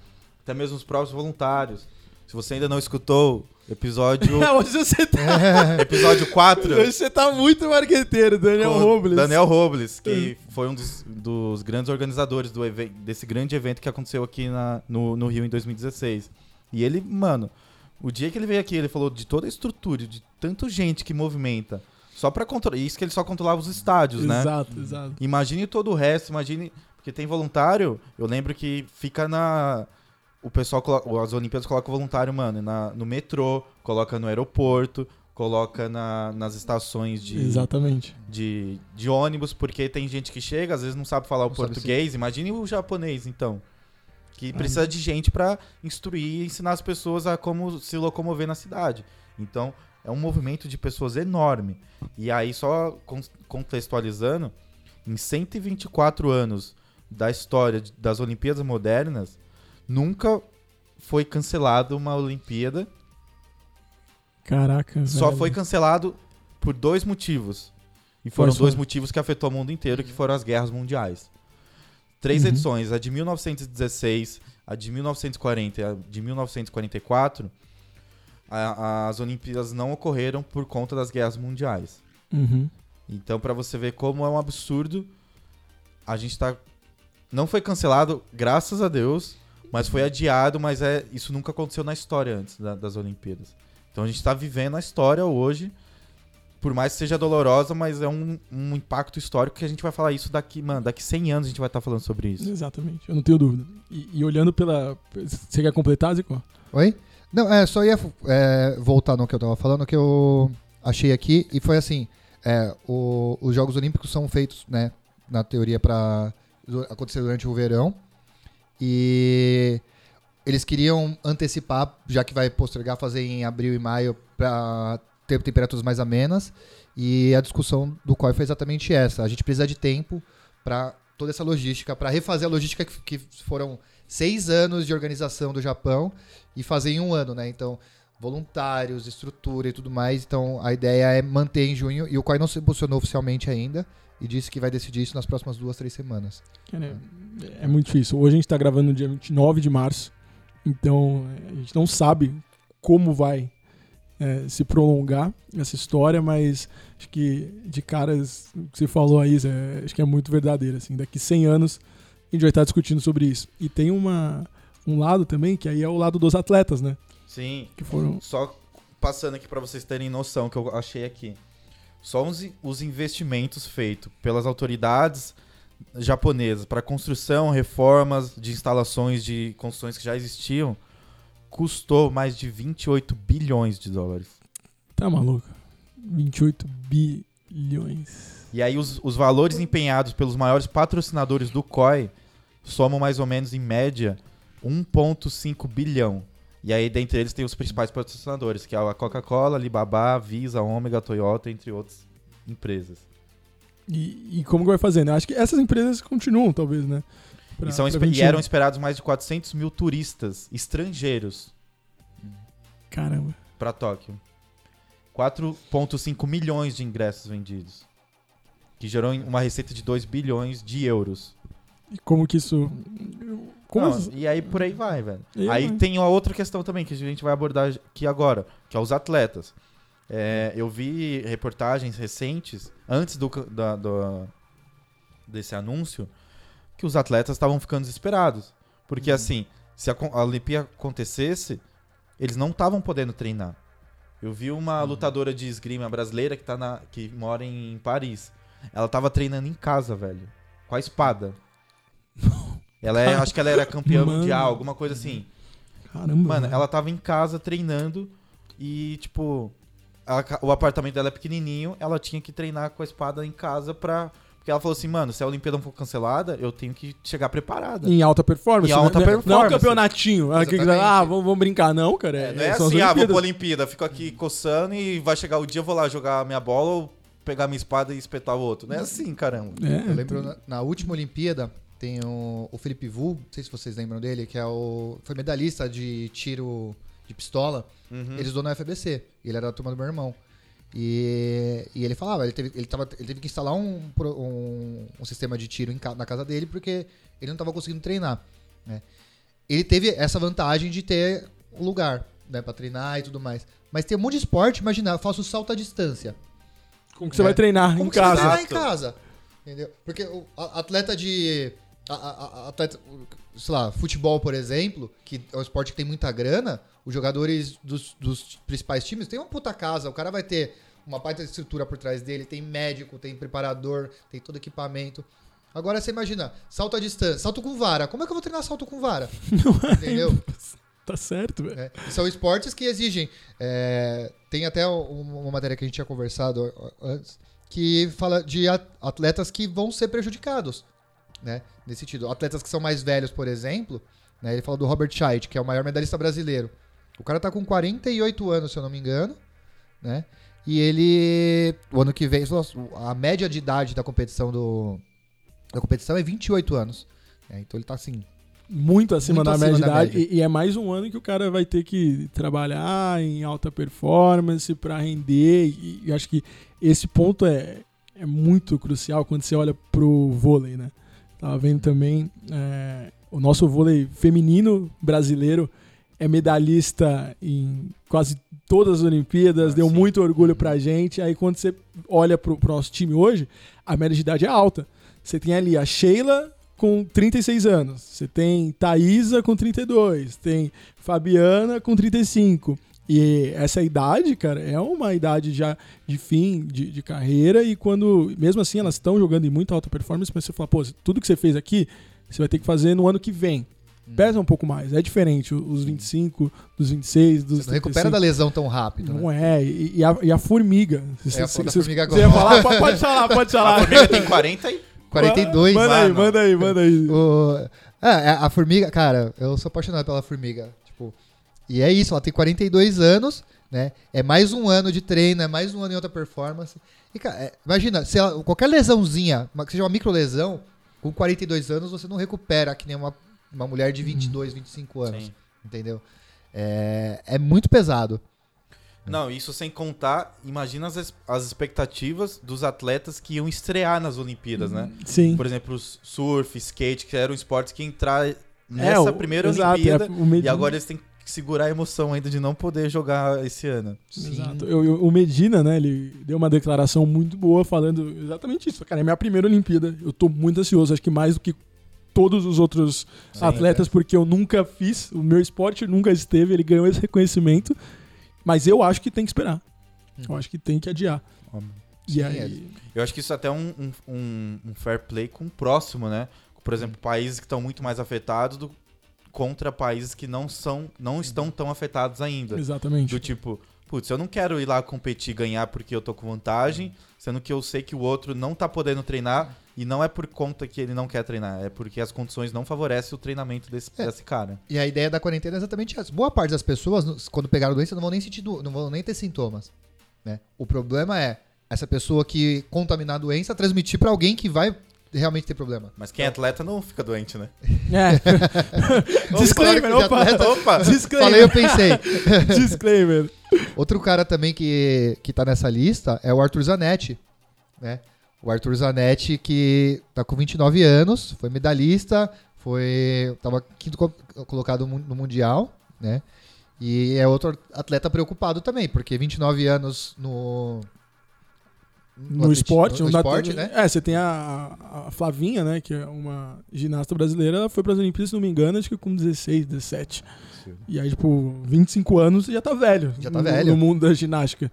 Speaker 3: até mesmo os próprios voluntários. Se você ainda não escutou, episódio,
Speaker 2: Hoje você tá,
Speaker 3: episódio 4.
Speaker 2: hoje você tá muito marqueteiro, Daniel Robles.
Speaker 3: Daniel Robles, que foi um dos, dos grandes organizadores do desse grande evento que aconteceu aqui na- no, no Rio em 2016. E ele, mano, o dia que ele veio aqui, ele falou de toda a estrutura, de tanta gente que movimenta, só pra controlar. Isso que ele só controlava os estádios, né?
Speaker 2: Exato, exato.
Speaker 3: Imagine todo o resto, imagine. Porque tem voluntário, eu lembro que fica na. O pessoal, colo- as Olimpíadas colocam voluntário, mano, na- no metrô, coloca no aeroporto, coloca na- nas estações de,
Speaker 2: Exatamente.
Speaker 3: de, de ônibus, porque tem gente que chega, às vezes não sabe falar o
Speaker 4: sabe
Speaker 3: português. Imagine o japonês, então. Que precisa de gente pra instruir e ensinar as pessoas a como se locomover na cidade. Então, é um movimento de pessoas enorme. E aí, só con- contextualizando, em 124 anos da história das Olimpíadas modernas, nunca foi cancelada uma Olimpíada
Speaker 2: Caraca.
Speaker 3: só
Speaker 2: velho.
Speaker 3: foi cancelado por dois motivos. E foram dois motivos que afetou o mundo inteiro, que foram as guerras mundiais. Três
Speaker 2: Uhum.
Speaker 3: edições, a de 1916, a de 1940 e a de 1944, a- as Olimpíadas não ocorreram por conta das guerras mundiais.
Speaker 2: Uhum.
Speaker 3: Então, pra você ver como é um absurdo, a gente tá. Não foi cancelado, graças a Deus, mas foi adiado, mas é isso nunca aconteceu na história antes da- das Olimpíadas. Então a gente tá vivendo a história hoje, por mais que seja dolorosa, mas é um, um impacto histórico que a gente vai falar isso daqui, mano, daqui 100 anos a gente vai estar falando sobre isso.
Speaker 2: Exatamente, eu não tenho dúvida. E, e olhando pela. Você quer completar, Zico?
Speaker 4: Oi? Não, é, só ia é, voltar no que eu tava falando, que eu achei aqui, e foi assim, é, o- os Jogos Olímpicos são feitos, né, na teoria para acontecer durante o verão, e eles queriam antecipar, já que vai postergar, fazer em abril e maio para ter temperaturas mais amenas, e a discussão do COI foi exatamente essa, a gente precisa de tempo para toda essa logística, para refazer a logística que, que foram seis anos de organização do Japão, e fazer em um ano, né? Então, voluntários, estrutura e tudo mais. Então, a ideia é manter em junho. E o COI não se posicionou oficialmente ainda e disse que vai decidir isso nas próximas duas, três semanas.
Speaker 2: É, é muito difícil. Hoje a gente tá gravando no dia 29 de março, então é, a gente não sabe como vai é, se prolongar essa história, mas acho que de caras, o que você falou aí, Zé, acho que é muito verdadeiro. Assim, daqui 100 anos a gente vai estar discutindo sobre isso. E tem uma, um lado também, que aí é o lado dos atletas, né?
Speaker 3: Sim,
Speaker 2: Que foram.
Speaker 3: Só passando aqui pra vocês terem noção que eu achei aqui. Só os, os investimentos feitos pelas autoridades japonesas para construção, reformas de instalações de construções que já existiam custou mais de 28 bilhões de dólares.
Speaker 2: Tá maluco? 28 bilhões.
Speaker 3: E aí os, os valores empenhados pelos maiores patrocinadores do COI somam mais ou menos em média 1.5 bilhão. E aí dentre eles tem os principais patrocinadores, que é a Coca-Cola, Alibaba, Visa, Ômega, Toyota, entre outras empresas.
Speaker 2: E, e como que vai fazer, né? Acho que essas empresas continuam, talvez, né? Pra-
Speaker 3: e, são e
Speaker 2: 21.
Speaker 3: eram esperados mais de 400 mil turistas estrangeiros
Speaker 2: Caramba.
Speaker 3: para Tóquio. 4,5 milhões de ingressos vendidos. Que gerou uma receita de 2 bilhões de euros.
Speaker 2: E como que isso. Como
Speaker 3: Não, e aí por aí vai, velho.
Speaker 2: E
Speaker 3: aí
Speaker 2: vai.
Speaker 3: tem uma outra questão também que a gente vai abordar aqui agora, que é os atletas. É, eu vi reportagens recentes, antes do, da- do- desse anúncio, que os atletas estavam ficando desesperados. Porque assim, se a, a Olimpíada acontecesse, eles não estavam podendo treinar. Eu vi uma lutadora de esgrima brasileira que, tá na, que mora em Paris. Ela tava treinando em casa, velho. Com a espada. Ela é, acho que ela era campeã
Speaker 2: Mano.
Speaker 3: mundial, alguma coisa assim.
Speaker 2: Caramba.
Speaker 3: Mano, ela tava em casa treinando e, tipo, o apartamento dela é pequenininho, ela tinha que treinar com a espada em casa pra. Porque ela falou assim, mano, se a Olimpíada não for cancelada, eu tenho que chegar preparada.
Speaker 2: Em alta performance.
Speaker 3: Em alta
Speaker 2: né? Não é um
Speaker 3: performance.
Speaker 2: campeonatinho. Que-
Speaker 4: Exatamente.
Speaker 2: Ah, vamos, vamos brincar, não, cara.
Speaker 3: É, não é
Speaker 2: as
Speaker 3: assim, ah, vou pra Olimpíada, fico aqui coçando e vai chegar o dia, eu vou lá jogar minha bola ou pegar minha espada e espetar o outro. Não é assim, caramba.
Speaker 2: É,
Speaker 4: Eu lembro na, na última Olimpíada, tem o, o Felipe Vu, não sei se vocês lembram dele, que é o foi medalhista de tiro de pistola.
Speaker 3: Uhum.
Speaker 4: Ele estudou na FBC. Ele era da turma do meu irmão. E, e ele falava, ele teve, ele, tava, ele teve que instalar um, um, um sistema de tiro em na casa dele porque ele não estava conseguindo treinar. né? Ele teve essa vantagem de ter um lugar né, para treinar e tudo mais. Mas tem um monte de esporte, imagina, eu faço salto à distância.
Speaker 2: Como que você
Speaker 4: É.
Speaker 2: vai treinar
Speaker 4: Como
Speaker 2: em
Speaker 4: que você vai
Speaker 2: casa?
Speaker 4: treinar em casa? Entendeu? Porque o a- atleta de. A- a- a- atleta, sei lá, futebol, por exemplo, que é um esporte que tem muita grana, os jogadores dos, dos principais times têm uma puta casa, o cara vai ter uma baita estrutura por trás dele, tem médico, tem preparador, tem todo equipamento. Agora você imagina, salto à distância, salto com vara. Como é que eu vou treinar salto com vara? Entendeu?
Speaker 2: Tá certo, velho.
Speaker 4: E são esportes que exigem. é, tem até um- uma matéria que a gente tinha conversado antes que fala de at- atletas que vão ser prejudicados, né? Nesse sentido, atletas que são mais velhos, por exemplo, né? Ele fala do Robert Scheidt, que é o maior medalhista brasileiro. O cara tá com 48 anos, se eu não me engano, né? E ele, o ano que vem, a média de idade da competição do da competição é 28 anos. né? Então ele tá assim,
Speaker 2: Muito acima
Speaker 4: Muito
Speaker 2: da
Speaker 4: acima
Speaker 2: média de
Speaker 4: da
Speaker 2: idade.
Speaker 4: média.
Speaker 2: E, e é mais um ano que o cara vai ter que trabalhar em alta performance pra render. E, e acho que esse ponto é, é muito crucial quando você olha pro vôlei, né? Tava vendo também é, o nosso vôlei feminino brasileiro é medalhista em quase todas as Olimpíadas,
Speaker 3: Ah,
Speaker 2: deu
Speaker 3: sim.
Speaker 2: muito orgulho pra gente. Aí quando você olha pro, pro nosso time hoje, a média de idade é alta. Você tem ali a Sheila com 36 anos, você tem Thaísa com 32, tem Fabiana com 35. E essa idade, cara, é uma idade já de fim de, de carreira e quando, mesmo assim, elas estão jogando em muito alta performance, mas você fala, pô, tudo que você fez aqui, você vai ter que fazer no ano que vem. Pesa um pouco mais, é diferente os 25, dos 26, dos
Speaker 4: Você não recupera
Speaker 2: 35.
Speaker 4: da lesão tão rápido. né?
Speaker 2: Não é, e, e a, e a formiga.
Speaker 4: É, a
Speaker 2: Você
Speaker 4: formiga
Speaker 2: você ia
Speaker 4: agora.
Speaker 2: falar? Pode, pode falar, pode
Speaker 3: A
Speaker 2: falar.
Speaker 3: formiga tem 40 e
Speaker 4: 42.
Speaker 2: Manda aí,
Speaker 3: mano.
Speaker 2: manda aí, manda aí.
Speaker 4: O- é, a formiga, cara, eu sou apaixonado pela formiga. E é isso, ela tem 42 anos, né? É mais um ano de treino, é mais um ano em outra performance. E, cara, é, imagina, se ela- qualquer lesãozinha, que seja uma micro lesão, com 42 anos você não recupera que nem uma, uma mulher de 22, 25 anos.
Speaker 3: Sim.
Speaker 4: Entendeu? É, é muito pesado.
Speaker 3: Não, isso sem contar, imagina as, as expectativas dos atletas que iam estrear nas Olimpíadas, né?
Speaker 2: Sim.
Speaker 3: Por exemplo, os surf, skate, que eram esportes que entrar nessa
Speaker 2: o-
Speaker 3: primeira
Speaker 2: exato,
Speaker 3: Olimpíada
Speaker 2: é, o
Speaker 3: e agora eles têm que segurar a emoção ainda de não poder jogar esse ano.
Speaker 2: Exato. Eu- eu- o Medina, né, ele deu uma declaração muito boa falando exatamente isso. Cara, é minha primeira Olimpíada. Eu tô muito ansioso, acho que mais do que todos os outros
Speaker 3: Sim,
Speaker 2: atletas, porque eu nunca fiz, o meu esporte nunca esteve, ele ganhou esse reconhecimento. Mas eu acho que tem que esperar. Eu acho que tem que adiar. E
Speaker 4: Sim,
Speaker 2: aí,
Speaker 3: Eu acho que isso até é um, um, um- um fair play com o próximo, né? Por exemplo, países que estão muito mais afetados do- contra países que não são, não estão tão afetados ainda.
Speaker 2: exatamente.
Speaker 3: Do tipo, putz, eu não quero ir lá competir e ganhar porque eu tô com vantagem, sendo que eu sei que o outro não tá podendo treinar e não é por conta que ele não quer treinar, é porque as condições não favorecem o treinamento desse,
Speaker 4: É.
Speaker 3: desse cara.
Speaker 4: E a ideia da quarentena é exatamente essa. Boa parte das pessoas, quando pegaram a doença, não vão nem sentir, do- não vão nem ter sintomas. Né? O problema é essa pessoa que contaminar a doença transmitir pra alguém que vai realmente ter problema.
Speaker 3: Mas quem é atleta não fica doente, né?
Speaker 2: É. Disclaimer, opa.
Speaker 4: atleta.
Speaker 3: Opa!
Speaker 4: Falei, eu
Speaker 2: Disclaimer.
Speaker 4: pensei.
Speaker 2: Disclaimer.
Speaker 4: Outro cara também que, que tá nessa lista é o Arthur Zanetti, né? O Arthur Zanetti que tá com 29 anos, foi medalhista, foi tava quinto co- colocado no mundial, né? E é outro atleta preocupado também, porque 29 anos no
Speaker 2: No,
Speaker 4: atleti-
Speaker 2: esporte,
Speaker 4: no,
Speaker 2: na-
Speaker 4: esporte, né?
Speaker 2: É, você tem a, a Flavinha, né, que é uma ginasta brasileira, ela foi para as Olimpíadas, se não me engano, acho que com 16, 17. E aí, tipo, 25 anos já tá velho.
Speaker 4: Já tá
Speaker 2: no,
Speaker 4: velho.
Speaker 2: No mundo da ginástica.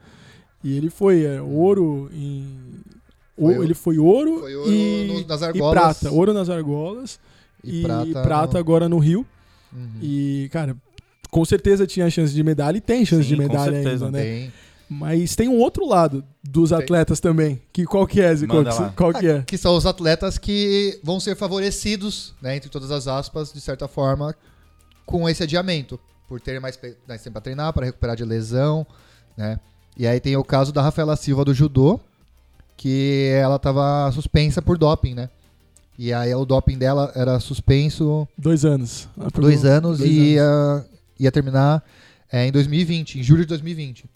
Speaker 2: E ele foi é, ouro em.
Speaker 4: Foi
Speaker 2: ele foi ouro,
Speaker 4: Foi ouro
Speaker 2: e,
Speaker 4: no- nas
Speaker 2: e
Speaker 4: argolas.
Speaker 2: prata. Ouro nas argolas
Speaker 4: E
Speaker 2: e,
Speaker 4: prata
Speaker 2: prata,
Speaker 4: no-
Speaker 2: agora no Rio.
Speaker 4: Uhum.
Speaker 2: E, cara, com certeza tinha chance de medalha e tem chance
Speaker 3: Sim,
Speaker 2: de
Speaker 3: com
Speaker 2: medalha
Speaker 3: certeza,
Speaker 2: ainda, né?
Speaker 4: Tem.
Speaker 2: Mas tem um outro lado dos
Speaker 4: Tem.
Speaker 2: atletas também. Que qual que é, Zico? Qual que é?
Speaker 4: Que são os atletas que vão ser favorecidos, né, entre todas as aspas, de certa forma, com esse adiamento. Por ter mais, mais tempo para treinar, para recuperar de lesão, né? E aí tem o caso da Rafaela Silva do judô, que ela tava suspensa por doping, né? E aí o doping dela era suspenso
Speaker 2: Dois anos. Ah,
Speaker 4: dois anos
Speaker 2: dois
Speaker 4: e Ia, ia terminar é, em 2020, em julho de 2020.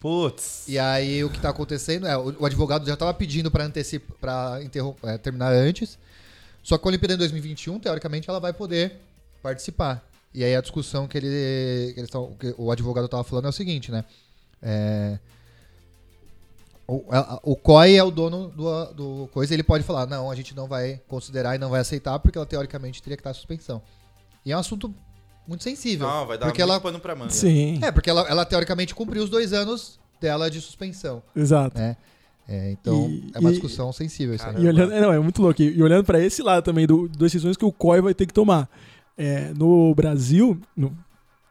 Speaker 3: Putz!
Speaker 4: E aí o que tá acontecendo é, o, o advogado já tava pedindo para antecipar, para terminar antes. Só que a Olimpíada em 2021, teoricamente, ela vai poder participar. E aí a discussão que ele, que que o advogado tava falando é o seguinte, né? É, o, o COI é o dono do, do coisa, ele pode falar, não, a gente não vai considerar e não vai aceitar porque ela teoricamente teria que estar em suspensão. E é um assunto muito sensível.
Speaker 3: Não, vai dar
Speaker 4: porque
Speaker 3: muito
Speaker 4: ela,
Speaker 3: pano pra manga.
Speaker 2: Sim,
Speaker 4: é, porque ela, ela teoricamente cumpriu os dois anos dela de suspensão,
Speaker 2: exato.
Speaker 4: né? É, então
Speaker 2: E-
Speaker 4: é uma
Speaker 2: e-
Speaker 4: discussão sensível isso aí.
Speaker 2: E olhando, é, não, é muito louco. E e olhando pra esse lado também do, das decisões que o COI vai ter que tomar. É, no Brasil, no-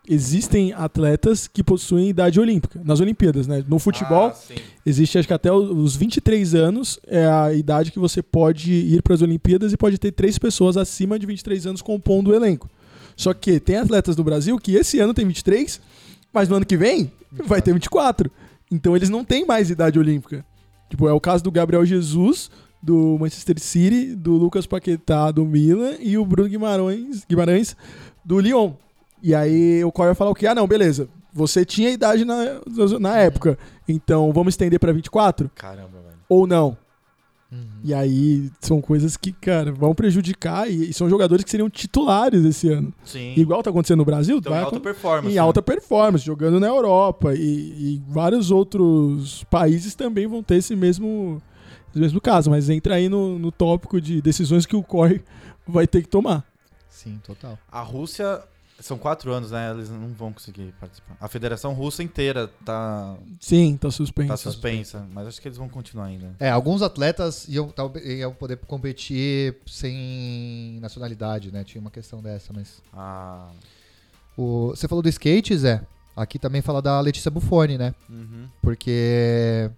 Speaker 2: existem atletas que possuem idade olímpica, nas Olimpíadas, né? No futebol,
Speaker 3: Ah,
Speaker 2: existe acho que até os 23 anos é a idade que você pode ir para as Olimpíadas e pode ter três pessoas acima de 23 anos compondo o elenco. Só que tem atletas do Brasil que esse ano tem 23, mas no ano que vem vai ter 24. Então eles não têm mais idade olímpica. Tipo, é o caso do Gabriel Jesus, do Manchester City, do Lucas Paquetá, do Milan, e o Bruno Guimarães, Guimarães do Lyon. E aí o Coy vai falar o quê? Ah, não, beleza. Você tinha idade na, na época, então vamos estender pra 24?
Speaker 3: Caramba, velho.
Speaker 2: Ou não? E aí são coisas que, cara, vão prejudicar e, e são jogadores que seriam titulares esse ano.
Speaker 3: Sim.
Speaker 2: Igual tá acontecendo no Brasil,
Speaker 3: então, em
Speaker 2: vai
Speaker 3: alta performance.
Speaker 2: em
Speaker 3: né?
Speaker 2: alta performance, jogando na Europa e, e vários outros países também vão ter esse mesmo, esse mesmo caso, mas entra aí no, no tópico de decisões que o COI vai ter que tomar.
Speaker 4: Sim, total.
Speaker 3: A Rússia, são quatro anos, né? Eles não vão conseguir participar. A Federação Russa inteira tá,
Speaker 2: Sim, tá suspenso.
Speaker 3: tá suspensa, mas acho que eles vão continuar ainda.
Speaker 4: É, alguns atletas iam, iam poder competir sem nacionalidade, né? Tinha uma questão dessa, mas.
Speaker 3: Ah,
Speaker 4: O, você falou do skate, Zé? Aqui também fala da Letícia Buffoni, né?
Speaker 3: uhum.
Speaker 4: Porque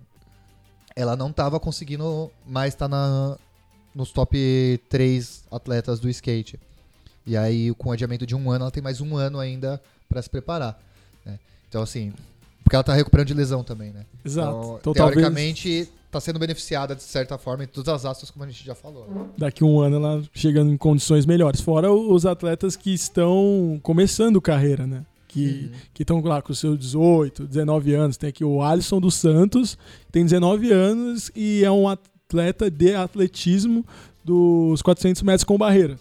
Speaker 4: ela não tava conseguindo mais estar na, nos top 3 atletas do skate. E aí, com o adiamento de um ano, ela tem mais um ano ainda pra se preparar. né? Então, assim, porque ela tá recuperando de lesão também, né?
Speaker 2: Exato.
Speaker 4: Então,
Speaker 2: Então, talvez
Speaker 4: teoricamente, tá sendo beneficiada de certa forma em todas as astas, como a gente já falou.
Speaker 2: daqui a um ano ela chegando em condições melhores. Fora os atletas que estão começando carreira, né? Que
Speaker 4: Uhum.
Speaker 2: que estão lá com seus 18, 19 anos. Tem aqui o Alisson dos Santos, tem 19 anos e é um atleta de atletismo dos 400 metros com barreira.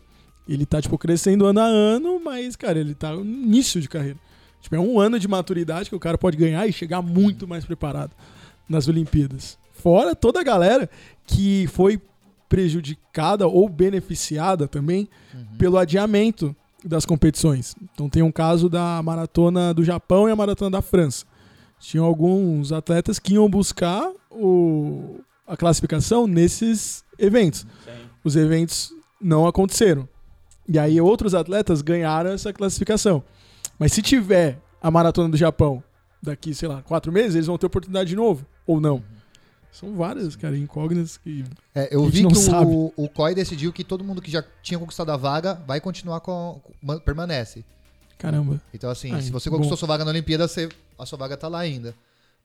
Speaker 2: Ele tá, tipo, crescendo ano a ano, mas, cara, ele tá no início de carreira. Tipo, é um ano de maturidade que o cara pode ganhar e chegar muito mais preparado nas Olimpíadas. Fora toda a galera que foi prejudicada ou beneficiada também pelo adiamento das competições. Então tem um caso da maratona do Japão e a maratona da França. Tinham alguns atletas que iam buscar o- a classificação nesses eventos. Os eventos não aconteceram. E aí outros atletas ganharam essa classificação. Mas se tiver a maratona do Japão daqui, sei lá, quatro meses, eles vão ter oportunidade de novo. Ou não. São várias, cara, incógnitas que.
Speaker 4: É, eu
Speaker 2: A gente
Speaker 4: vi
Speaker 2: não
Speaker 4: que
Speaker 2: sabe.
Speaker 4: o, o COI decidiu que todo mundo que já tinha conquistado a vaga vai continuar com. com- man- permanece.
Speaker 2: Caramba.
Speaker 4: Então, assim,
Speaker 2: Ai,
Speaker 4: se você
Speaker 2: bom.
Speaker 4: conquistou sua vaga na Olimpíada, você- a sua vaga tá lá ainda.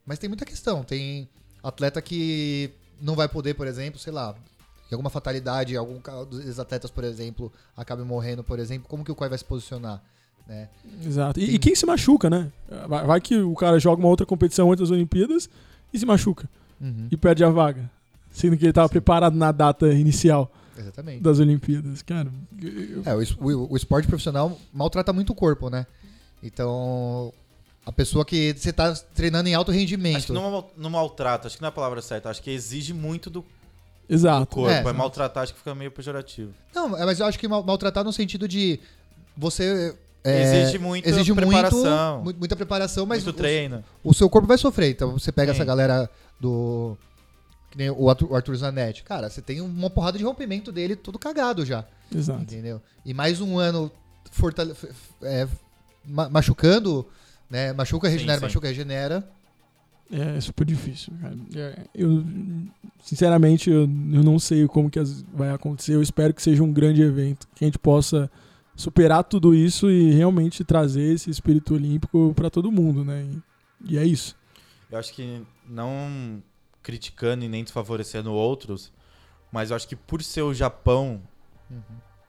Speaker 4: Mas tem muita questão. Tem atleta que não vai poder, por exemplo, sei lá, em alguma fatalidade, algum dos atletas, por exemplo, acabe morrendo, por exemplo, como que o COI vai se posicionar? Né?
Speaker 2: Exato. E,
Speaker 4: Tem-
Speaker 2: e quem se machuca, né? Vai, vai que o cara joga uma outra competição antes das Olimpíadas e se machuca
Speaker 4: Uhum,
Speaker 2: e perde a vaga. Sendo que ele estava preparado na data inicial
Speaker 4: Exatamente.
Speaker 2: das Olimpíadas. Cara, eu-
Speaker 4: É, o, o- o esporte profissional maltrata muito o corpo, né? Então, a pessoa que você tá treinando em alto rendimento.
Speaker 3: Acho que não, não maltrata, acho que não é a palavra certa. Acho que exige muito do
Speaker 2: exato.
Speaker 3: corpo.
Speaker 4: É.
Speaker 3: É, maltratar, acho que fica meio pejorativo.
Speaker 4: Não, é, mas eu acho que mal- maltratar no sentido de você. é,
Speaker 3: exige muita
Speaker 4: exige
Speaker 3: preparação,
Speaker 4: Muito, mu- muita preparação, mas
Speaker 3: muito
Speaker 4: o-
Speaker 3: treino.
Speaker 4: O, seu corpo vai sofrer. Então você pega
Speaker 3: Sim.
Speaker 4: essa galera do. Que nem o Arthur, o Arthur Zanetti. Cara, você tem uma porrada de rompimento dele todo cagado já.
Speaker 2: Exato.
Speaker 4: Entendeu? E mais um ano fortale- f- f- é, ma- machucando, né? Machuca,
Speaker 3: Sim,
Speaker 4: regenera,
Speaker 3: sim.
Speaker 4: machuca, regenera.
Speaker 2: É super difícil, cara. É, Eu, sinceramente, eu, eu não sei como que as- vai acontecer. Eu espero que seja um grande evento, que a gente possa superar tudo isso e realmente trazer esse espírito olímpico para todo mundo, né? E, e é isso.
Speaker 3: Eu acho que não criticando e nem desfavorecendo outros, mas eu acho que por ser o Japão,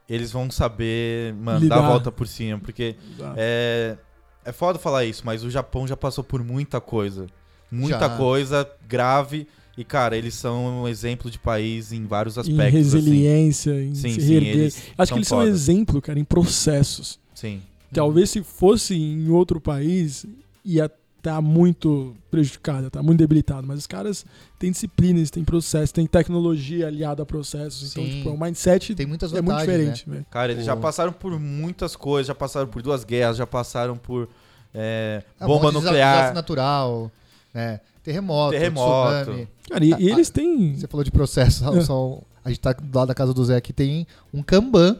Speaker 3: eles vão saber, mano, dar
Speaker 2: Lidar.
Speaker 3: a volta por cima. Porque
Speaker 2: Exato.
Speaker 3: é, é foda falar isso, mas o Japão já passou por muita coisa. Muita
Speaker 4: Já.
Speaker 3: coisa grave. E, cara, eles são um exemplo de país em vários
Speaker 2: em
Speaker 3: aspectos.
Speaker 2: resiliência, em
Speaker 3: Assim. Sim,
Speaker 2: se
Speaker 3: sim, eles
Speaker 2: Acho que eles são
Speaker 3: foda.
Speaker 2: exemplo, cara, em processos.
Speaker 3: Sim.
Speaker 2: Talvez se fosse em outro país, ia estar muito prejudicado, tá muito debilitado. Mas os caras têm disciplina, eles têm processo, têm tecnologia aliada a processos. Então,
Speaker 4: Sim.
Speaker 2: tipo, o mindset
Speaker 4: Tem muitas
Speaker 2: é muito diferente,
Speaker 4: né?
Speaker 3: Cara, eles já
Speaker 4: O-
Speaker 3: passaram por muitas coisas, já passaram por duas guerras, já passaram por é,
Speaker 4: Ah, um
Speaker 3: bomba
Speaker 4: desa-
Speaker 3: nuclear,
Speaker 4: natural, né? Terremoto,
Speaker 3: Terremoto.
Speaker 4: tsunami.
Speaker 2: Cara, e,
Speaker 4: Ah,
Speaker 2: e eles têm.
Speaker 4: Você falou de processo,
Speaker 2: É.
Speaker 4: só- a gente tá do lado da casa do Zé aqui, tem um Kanban,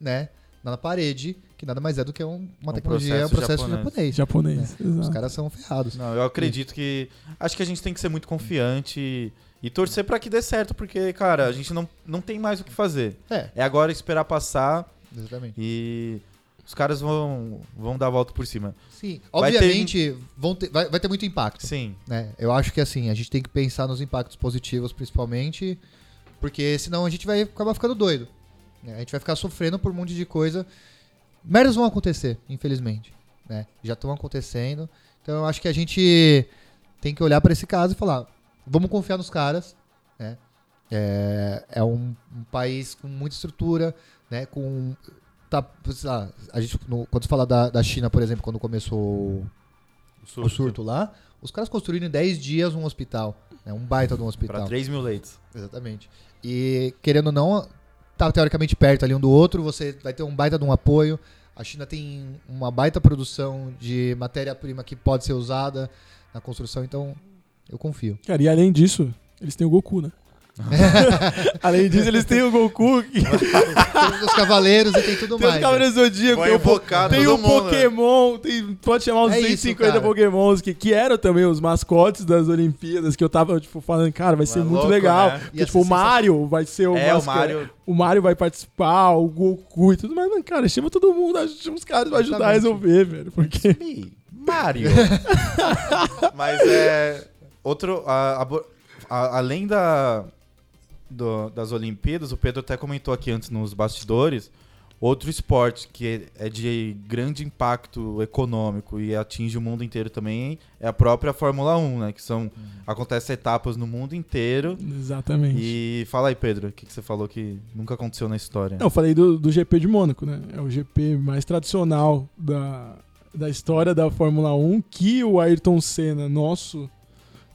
Speaker 4: né? Na parede, que nada mais é do que um- uma
Speaker 3: Um
Speaker 4: tecnologia, é um
Speaker 3: processo
Speaker 4: processo japonês.
Speaker 2: japonês.
Speaker 4: Os
Speaker 2: Exato.
Speaker 4: caras são ferrados.
Speaker 3: Não, eu acredito que. Acho que a gente tem que ser muito confiante e, torcer pra que dê certo, porque, cara, a gente não, não tem mais o que fazer.
Speaker 4: É,
Speaker 3: É agora esperar passar
Speaker 4: exatamente.
Speaker 3: e os caras vão, vão dar a volta por cima.
Speaker 4: Sim,
Speaker 3: Vai ter-
Speaker 4: obviamente vão ter- vai, vai ter muito impacto.
Speaker 3: Sim.
Speaker 4: né? Eu acho que assim, a gente tem que pensar nos impactos positivos principalmente, porque senão a gente vai acabar ficando doido. né? A gente vai ficar sofrendo por um monte de coisa. Merdas vão acontecer, infelizmente. Né? Já estão acontecendo. Então eu acho que a gente tem que olhar para esse caso e falar: vamos confiar nos caras. Né? É, é um, um país com muita estrutura, né? Com tá, a gente no- quando se fala da, da China, por exemplo, quando começou o, o surto lá, os caras construíram em 10 dias um hospital, né? Um baita de um hospital.
Speaker 3: Pra 3 mil leitos.
Speaker 4: Exatamente. E querendo ou não, tá teoricamente perto ali um do outro, você vai ter um baita de um apoio. A China tem uma baita produção de matéria-prima que pode ser usada na construção, então eu confio.
Speaker 2: Cara, e além disso, eles têm o Goku, né? além disso, eles têm o Goku, que
Speaker 4: Tem os cavaleiros e tem tudo
Speaker 2: tem os
Speaker 4: mais. né?
Speaker 2: Cavaleiros do Zodíaco, tem o, tem o
Speaker 3: mundo, né?
Speaker 2: Pokémon, tem, pode chamar uns
Speaker 4: É isso,
Speaker 2: 150
Speaker 4: cara.
Speaker 2: Pokémons, que, que eram também os mascotes das Olimpíadas, que eu tava, tipo, falando, cara, vai ser
Speaker 3: Mas
Speaker 2: muito
Speaker 3: louco,
Speaker 2: legal.
Speaker 3: né?
Speaker 2: Porque, tipo, o Mario vai ser o
Speaker 3: É, o
Speaker 2: mascote.
Speaker 3: Mario.
Speaker 2: O Mario vai participar, o Goku e tudo mais, mas, cara, chama todo mundo, chama os caras pra ajudar a resolver, velho. Porque.
Speaker 3: Mario. Mas é. Outro. a- a a- além da, do- das Olimpíadas, o Pedro até comentou aqui antes nos bastidores. Outro esporte que é de grande impacto econômico e atinge o mundo inteiro também é a própria Fórmula 1, né? Que são. Acontecem etapas no mundo inteiro.
Speaker 2: Exatamente.
Speaker 3: E fala aí, Pedro, o que, que você falou que nunca aconteceu na história?
Speaker 2: Não, eu falei do, do GP de Mônaco, né? É o GP mais tradicional da, da história da Fórmula 1, que o Ayrton Senna, nosso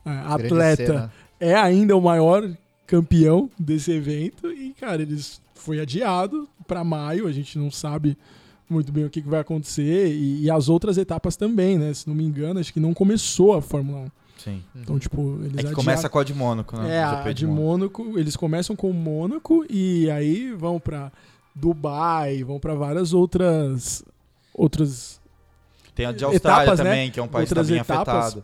Speaker 2: é, atleta, é ainda o maior campeão desse evento. E, cara, eles foi adiado para maio, a gente não sabe muito bem o que, que vai acontecer. E, e as outras etapas também, né? Se não me engano, acho que não começou a Fórmula 1.
Speaker 3: Sim.
Speaker 2: Então, tipo, eles
Speaker 3: É que
Speaker 2: adiaram-
Speaker 3: começa com a de Mônaco, né?
Speaker 2: é,
Speaker 3: O
Speaker 2: a de Mônaco, eles começam com Mônaco e aí vão pra Dubai, vão pra várias outras outras
Speaker 3: Tem a de Austrália
Speaker 2: etapas, né?
Speaker 3: também, que é um país
Speaker 2: Outras
Speaker 3: também
Speaker 2: etapas.
Speaker 3: afetado.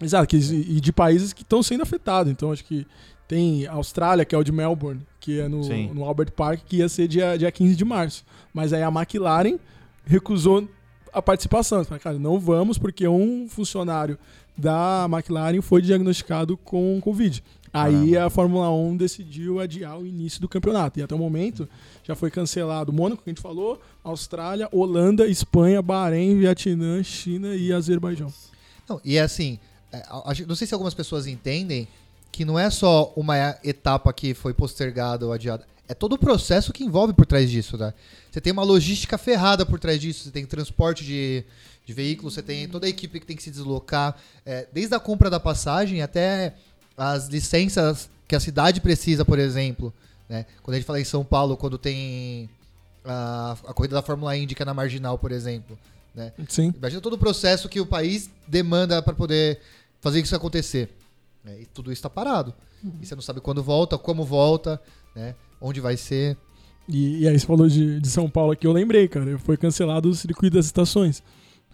Speaker 2: Exato, que, e de países que estão sendo afetados. Então acho que tem a Austrália, que é o de Melbourne, que é no,
Speaker 3: Sim.
Speaker 2: no Albert Park, que ia ser dia, dia 15 de março. Mas aí a McLaren recusou a participação. Falaram, cara, não vamos porque um funcionário da McLaren foi diagnosticado com Covid. Aí
Speaker 3: Caramba.
Speaker 2: a Fórmula 1 decidiu adiar o início do campeonato. E até o momento já foi cancelado Mônaco, que a gente falou, Austrália, Holanda, Espanha, Bahrein, Vietnã, China e Azerbaijão.
Speaker 4: Não, e é assim, é, não sei se algumas pessoas entendem que não é só uma etapa que foi postergada ou adiada. É todo o processo que envolve por trás disso, né? Você tem uma logística ferrada por trás disso, você tem transporte de, de veículos, você tem toda a equipe que tem que se deslocar, é, desde a compra da passagem até as licenças que a cidade precisa, por exemplo. Né? Quando a gente fala em São Paulo, quando tem a, a corrida da Fórmula Indy, que é na Marginal, por exemplo. Né?
Speaker 2: Sim.
Speaker 4: Imagina todo o processo que o país demanda para poder fazer isso acontecer. Né? E tudo isso está parado. E você não sabe quando volta, como volta, né? onde vai ser.
Speaker 2: E, e aí você falou de, de São Paulo aqui, eu lembrei, cara. Foi cancelado o circuito das estações.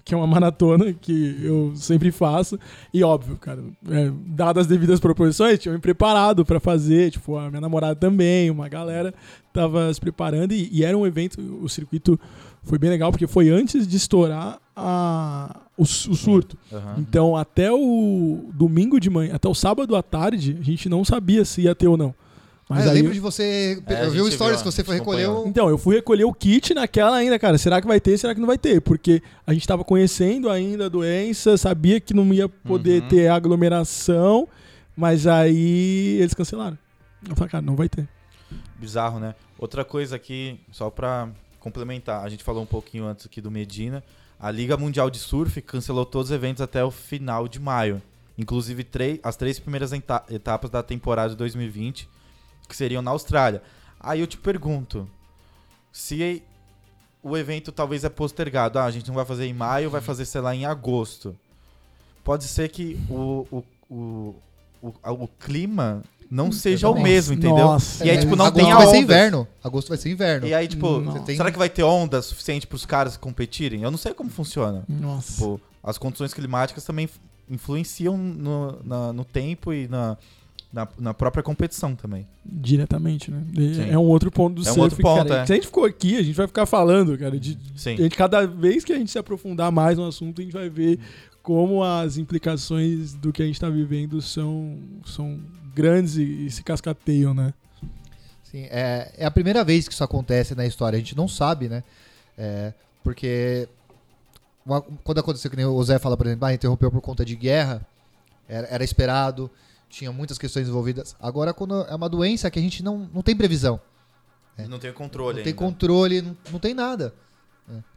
Speaker 2: Que é uma maratona que eu sempre faço. E óbvio, cara, é, dadas as devidas proporções, tinha me preparado pra fazer. Tipo, a minha namorada também, uma galera tava se preparando. E, e era um evento, o circuito foi bem legal, porque foi antes de estourar a, o, o surto.
Speaker 3: Aham.
Speaker 2: Então, até o domingo de manhã, até o sábado à tarde, a gente não sabia se ia ter ou não. Mas
Speaker 4: Ah, eu
Speaker 2: aí,
Speaker 4: lembro de você.
Speaker 3: É,
Speaker 4: eu vi o stories
Speaker 3: viu,
Speaker 4: que você foi recolher. o-
Speaker 2: Então, eu fui recolher o kit naquela ainda, cara. Será que vai ter? Será que não vai ter? Porque a gente tava conhecendo ainda a doença, sabia que não ia poder
Speaker 3: Uhum.
Speaker 2: ter aglomeração, mas aí eles cancelaram. Eu falei, cara, não vai ter.
Speaker 3: Bizarro, né? Outra coisa aqui, só pra complementar, a gente falou um pouquinho antes aqui do Medina. A Liga Mundial de Surf cancelou todos os eventos até o final de maio. Inclusive três, as três primeiras eta- etapas da temporada de 2020, que seriam na Austrália. Aí eu te pergunto, se o evento talvez é postergado, ah, a gente não vai fazer em maio, vai fazer, sei lá, em agosto. Pode ser que o, o, o, o, o clima não seja o mesmo, entendeu?
Speaker 2: Nossa,
Speaker 3: E aí, tipo, não
Speaker 4: Agosto
Speaker 3: tem
Speaker 4: vai ser inverno. Agosto vai ser inverno.
Speaker 3: E aí, tipo,
Speaker 2: Nossa.
Speaker 3: Será que vai ter onda suficiente pros caras competirem? Eu não sei como funciona.
Speaker 2: Nossa.
Speaker 3: Tipo, as condições climáticas também influenciam no, na- no tempo e na, na, na própria competição também.
Speaker 2: Diretamente, né?
Speaker 3: Sim.
Speaker 2: É um outro ponto do
Speaker 3: É um
Speaker 2: surf.
Speaker 3: outro ponto,
Speaker 2: cara.
Speaker 3: é.
Speaker 2: Se a gente ficou aqui, a gente vai ficar falando, cara. De,
Speaker 3: Sim.
Speaker 2: a gente, cada vez que a gente se aprofundar mais no assunto, a gente vai ver como as implicações do que a gente está vivendo são, são grandes e, e se cascateiam, né?
Speaker 4: Sim, é, é a primeira vez que isso acontece na história. A gente não sabe, né? É, porque uma- quando aconteceu, que nem o Zé fala, por exemplo, ah, interrompeu por conta de guerra, era, era esperado. Tinha muitas questões envolvidas. Agora, quando é uma doença que a gente não, não tem previsão, É.
Speaker 3: Não tem controle
Speaker 4: não tem
Speaker 3: ainda.
Speaker 4: controle, não, não tem nada.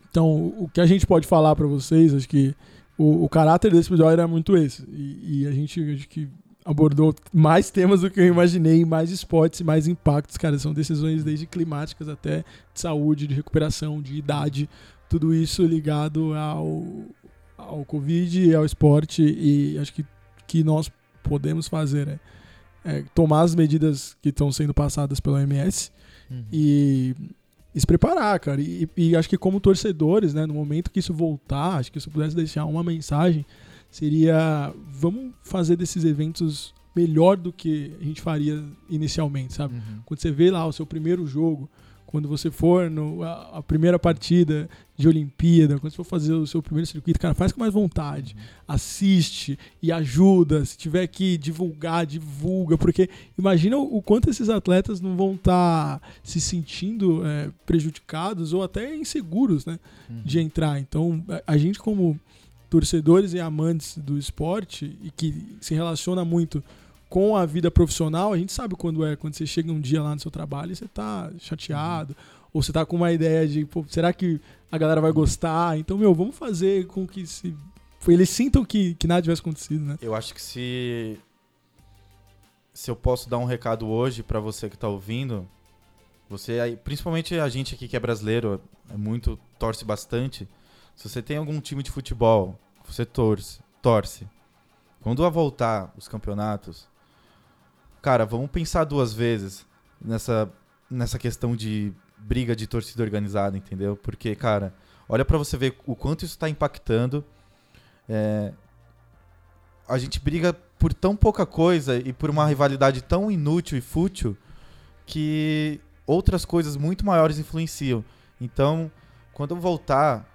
Speaker 2: Então, o que a gente pode falar pra vocês, acho que o, o caráter desse episódio era muito esse. E, e a gente acho que abordou mais temas do que eu imaginei, mais esportes, mais impactos, cara. São decisões desde climáticas até de saúde, de recuperação, de idade, tudo isso ligado ao, ao Covid e ao esporte. E acho que que nós podemos fazer é, é tomar as medidas que estão sendo passadas pela OMS e, e se preparar, cara. E, e acho que como torcedores, né, no momento que isso voltar, acho que se eu pudesse deixar uma mensagem, seria vamos fazer desses eventos melhor do que a gente faria inicialmente, sabe?
Speaker 4: Uhum.
Speaker 2: Quando você vê lá o seu primeiro jogo, quando você for no, a, a primeira partida de Olimpíada, quando você for fazer o seu primeiro circuito, cara, faz com mais vontade. Assiste e ajuda. Se tiver que divulgar, divulga. Porque imagina o, o quanto esses atletas não vão estar se sentindo é, prejudicados ou até inseguros, né? De entrar. Então, a, a gente, como torcedores e amantes do esporte e que se relaciona muito com a vida profissional, a gente sabe quando é, quando você chega um dia lá no seu trabalho e você tá chateado, ou você tá com uma ideia de, pô, será que a galera vai gostar? Então, meu, vamos fazer com que se eles sintam que, que nada tivesse acontecido, né?
Speaker 3: Eu acho que se se eu posso dar um recado hoje pra você que tá ouvindo, você aí, principalmente a gente aqui que é brasileiro, é muito torce bastante. Se você tem algum time de futebol, você torce, torce. Quando a voltar os campeonatos, cara, vamos pensar duas vezes nessa nessa questão de briga de torcida organizada, entendeu? Porque, cara, olha pra você ver o quanto isso tá impactando. É, a gente briga por tão pouca coisa e por uma rivalidade tão inútil e fútil que outras coisas muito maiores influenciam. Então, quando voltar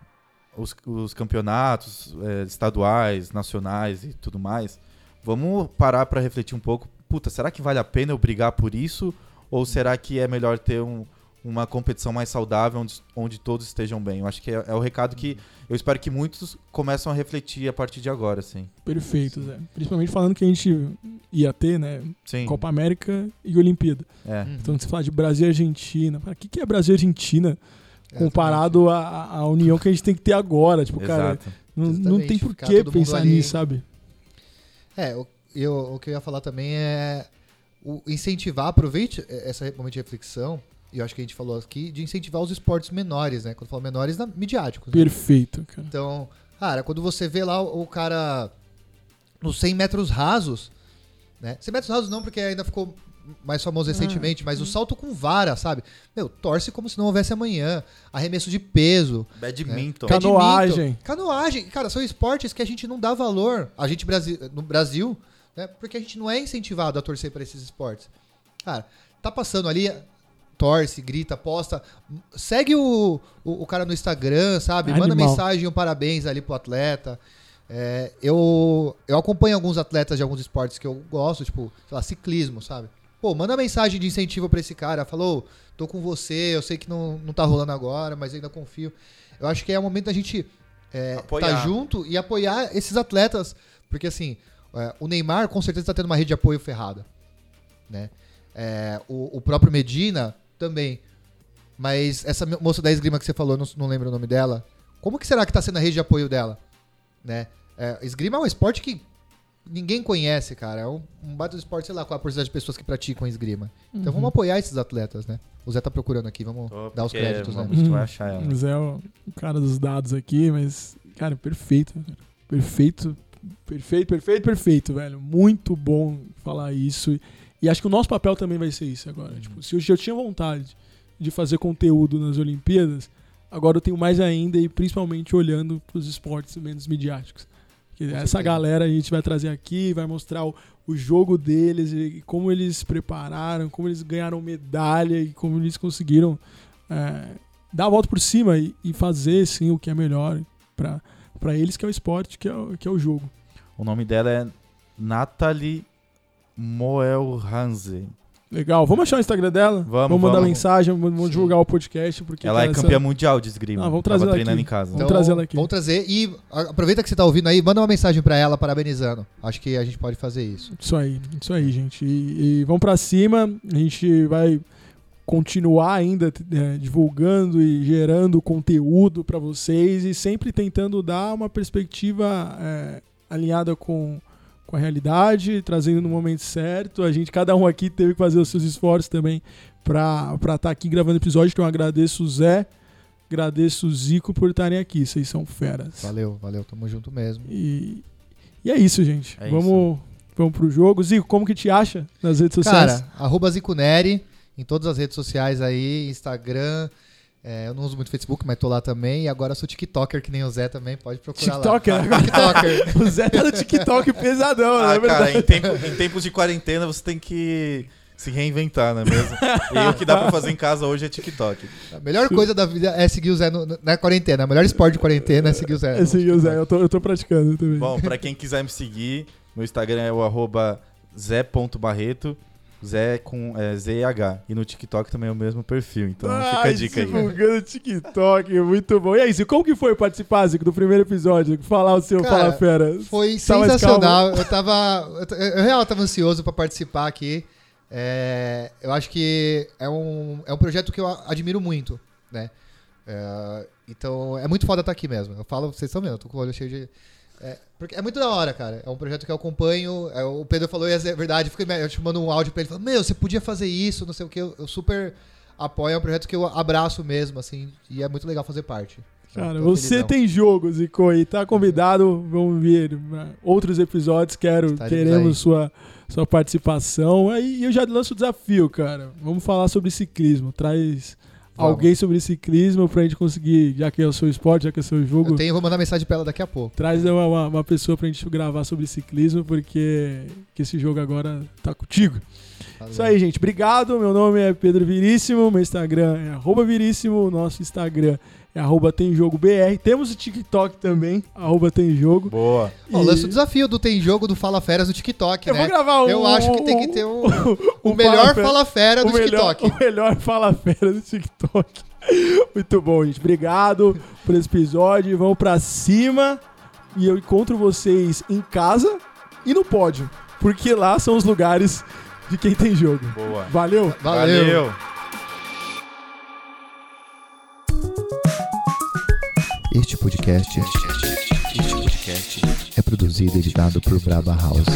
Speaker 3: os, os campeonatos é, estaduais, nacionais e tudo mais, vamos parar para refletir um pouco. Puta, será que vale a pena eu brigar por isso? Ou será que é melhor ter um, uma competição mais saudável onde, onde todos estejam bem? Eu acho que é, é o recado que eu espero que muitos começam a refletir a partir de agora, assim.
Speaker 2: Perfeito, Zé. Principalmente falando que a gente ia ter, né?
Speaker 3: Sim.
Speaker 2: Copa América e Olimpíada.
Speaker 3: É.
Speaker 4: Uhum.
Speaker 2: Então, você fala de Brasil e Argentina. O que, que é Brasil e Argentina
Speaker 4: É,
Speaker 2: comparado à, à união que a gente tem que ter agora? Tipo, cara,
Speaker 3: Exato.
Speaker 2: não, não
Speaker 4: Exatamente,
Speaker 2: tem por que pensar
Speaker 4: ali.
Speaker 2: nisso, sabe?
Speaker 4: É, o, eu, o que eu ia falar também é o incentivar, aproveite essa momento de reflexão, e eu acho que a gente falou aqui, de incentivar os esportes menores, né? Quando eu falo menores, na, midiáticos. né?
Speaker 2: Perfeito, cara.
Speaker 4: Então, cara, quando você vê lá o, o cara nos 100 metros rasos, né? 100 metros rasos não, porque ainda ficou mais famoso recentemente, mas o salto com vara, sabe? Meu, torce como se não houvesse amanhã. Arremesso de peso.
Speaker 3: Badminton.
Speaker 2: Ca- Canoagem.
Speaker 4: badminton, Canoagem. Cara, são esportes que a gente não dá valor. A gente no Brasil, né? Porque a gente não é incentivado a torcer para esses esportes. Cara, tá passando ali, torce, grita, posta. Segue o, o, o cara no Instagram, sabe? Manda
Speaker 2: Animal.
Speaker 4: mensagem, um parabéns ali pro atleta. É, eu, eu acompanho alguns atletas de alguns esportes que eu gosto, tipo, sei lá, ciclismo, sabe? Pô, manda mensagem de incentivo pra esse cara. Falou, tô com você, eu sei que não, não tá rolando agora, mas ainda confio. Eu acho que é o momento da gente é,
Speaker 3: Apoiar.
Speaker 4: tá junto e apoiar esses atletas. Porque assim, é, o Neymar com certeza tá tendo uma rede de apoio ferrada. Né? É, o, o próprio Medina também. Mas essa mo- moça da esgrima que você falou, não, não lembro o nome dela. Como que será que tá sendo a rede de apoio dela? Né? É, esgrima é um esporte que ninguém conhece, cara. É um, um baita do esporte, sei lá, qual a porcentagem de pessoas que praticam esgrima. Então vamos apoiar esses atletas, né? O Zé tá procurando aqui, vamos
Speaker 3: Tô,
Speaker 4: dar os créditos, né?
Speaker 3: vamos- vai achar ela.
Speaker 2: O Zé é o o cara dos dados aqui, mas, cara, perfeito. cara. Perfeito, perfeito, perfeito, perfeito, velho. Muito bom falar isso. E acho que o nosso papel também vai ser isso agora. Tipo, se eu, tinha vontade de fazer conteúdo nas Olimpíadas, agora eu tenho mais ainda e principalmente olhando para os esportes menos midiáticos. Que essa galera a gente vai trazer aqui, vai mostrar o, o jogo deles e como eles se prepararam, como eles ganharam medalha e como eles conseguiram é, dar a volta por cima e, e fazer sim o que é melhor para para eles que é o esporte, que é o, que é o jogo.
Speaker 3: O nome dela é Natalie Moelhanze.
Speaker 2: Legal. Vamos achar o Instagram dela?
Speaker 3: Vamos,
Speaker 2: mandar
Speaker 3: vamos.
Speaker 2: mensagem, vamos vamos divulgar o podcast. Porque,
Speaker 3: Ela é
Speaker 2: essa-
Speaker 3: campeã mundial de esgrima.
Speaker 2: Ah, vamos
Speaker 3: Tava
Speaker 2: trazer ela
Speaker 3: treinando
Speaker 2: aqui.
Speaker 3: em casa.
Speaker 2: Vamos trazer ela aqui.
Speaker 4: Vamos trazer e aproveita que você tá ouvindo aí, manda uma mensagem pra ela parabenizando. Acho que a gente pode fazer isso.
Speaker 2: Isso aí, isso aí, gente. E, e vamos pra cima. A gente vai continuar ainda é, divulgando e gerando conteúdo pra vocês e sempre tentando dar uma perspectiva é, alinhada com, com a realidade, trazendo no momento certo. A gente, cada um aqui teve que fazer os seus esforços também pra estar aqui gravando episódio. Então eu agradeço o Zé, agradeço o Zico por estarem aqui. Vocês são feras.
Speaker 4: Valeu, valeu, tamo junto mesmo.
Speaker 2: E, e é isso, gente.
Speaker 3: É
Speaker 2: vamos, vamos pro jogo. Zico, como que te acha nas redes sociais?
Speaker 4: Cara, arroba Zicuneri em todas as redes sociais aí, Instagram. é, eu não uso muito Facebook, mas tô lá também. E agora sou TikToker, que nem o Zé também, pode procurar
Speaker 2: TikToker?
Speaker 4: lá. TikToker.
Speaker 2: o Zé tá no TikTok pesadão, não
Speaker 3: Ah,
Speaker 2: é
Speaker 3: cara,
Speaker 2: verdade?
Speaker 3: em, tempo- em tempos de quarentena você tem que se reinventar, não é mesmo? e o que dá pra fazer em casa hoje é TikTok.
Speaker 4: A melhor coisa da vida é seguir o Zé no- na quarentena. O melhor esporte de quarentena é seguir o Zé.
Speaker 2: Esse aí, o Zé, eu tô, eu tô praticando também.
Speaker 3: Bom, pra quem quiser me seguir, meu Instagram é o arroba zé.barreto, Zé com é, ZH. E no TikTok também é o mesmo perfil, então fica a dica aí.
Speaker 2: divulgando TikTok, muito bom. E aí, Zico, como que foi participar, Zico, do primeiro episódio? Falar o seu
Speaker 4: Cara,
Speaker 2: Fala Fera.
Speaker 4: Foi
Speaker 2: Tá
Speaker 4: sensacional. Eu tava. Eu, eu real tava ansioso pra participar aqui. É, eu acho que é um, é um projeto que eu admiro muito, né? É, então é muito foda estar aqui mesmo. Eu falo, vocês estão vendo, eu tô com o olho cheio de. É, porque é muito da hora, cara. É um projeto que eu acompanho. é, o Pedro falou e é verdade. Eu, fiquei, eu te mando um áudio pra ele falando: Meu, você podia fazer isso, não sei o que. Eu, eu super apoio. É um projeto que eu abraço mesmo, assim. E é muito legal fazer parte.
Speaker 2: Cara, você
Speaker 4: felizão.
Speaker 2: tem jogo, Zico, e tá convidado. Vamos ver né, outros episódios. Quero,
Speaker 4: Estaremos
Speaker 2: queremos
Speaker 4: aí.
Speaker 2: sua, sua participação. Aí eu já lanço o desafio, cara. Vamos falar sobre ciclismo. Traz. Alguém sobre ciclismo pra gente conseguir, já que é o seu esporte, já que é o seu jogo.
Speaker 4: Eu tenho, vou mandar mensagem pra ela daqui a pouco.
Speaker 2: Traz uma, uma, uma pessoa pra gente gravar sobre ciclismo, porque que esse jogo agora tá contigo. Isso aí, gente. Obrigado. Meu nome é Pedro Viríssimo. Meu Instagram é arroba Viríssimo. Nosso Instagram é arroba Tem Jogo BR. Temos o TikTok também, arroba Tem Jogo.
Speaker 3: Boa.
Speaker 2: E-
Speaker 4: lança o desafio do Tem Jogo do Fala Feras no TikTok,
Speaker 2: Eu
Speaker 4: né?
Speaker 2: vou gravar um.
Speaker 4: Eu acho que tem que ter um,
Speaker 2: um
Speaker 4: o melhor Fala Fera- do
Speaker 2: o melhor,
Speaker 4: TikTok.
Speaker 2: o melhor Fala Fera do TikTok. Muito bom, gente. Obrigado por esse episódio. Vamos pra cima. E eu encontro vocês em casa e no pódio. Porque lá são os lugares de quem tem jogo.
Speaker 3: Boa.
Speaker 2: Valeu!
Speaker 4: Valeu. Este podcast, este podcast é produzido e editado por Braba House.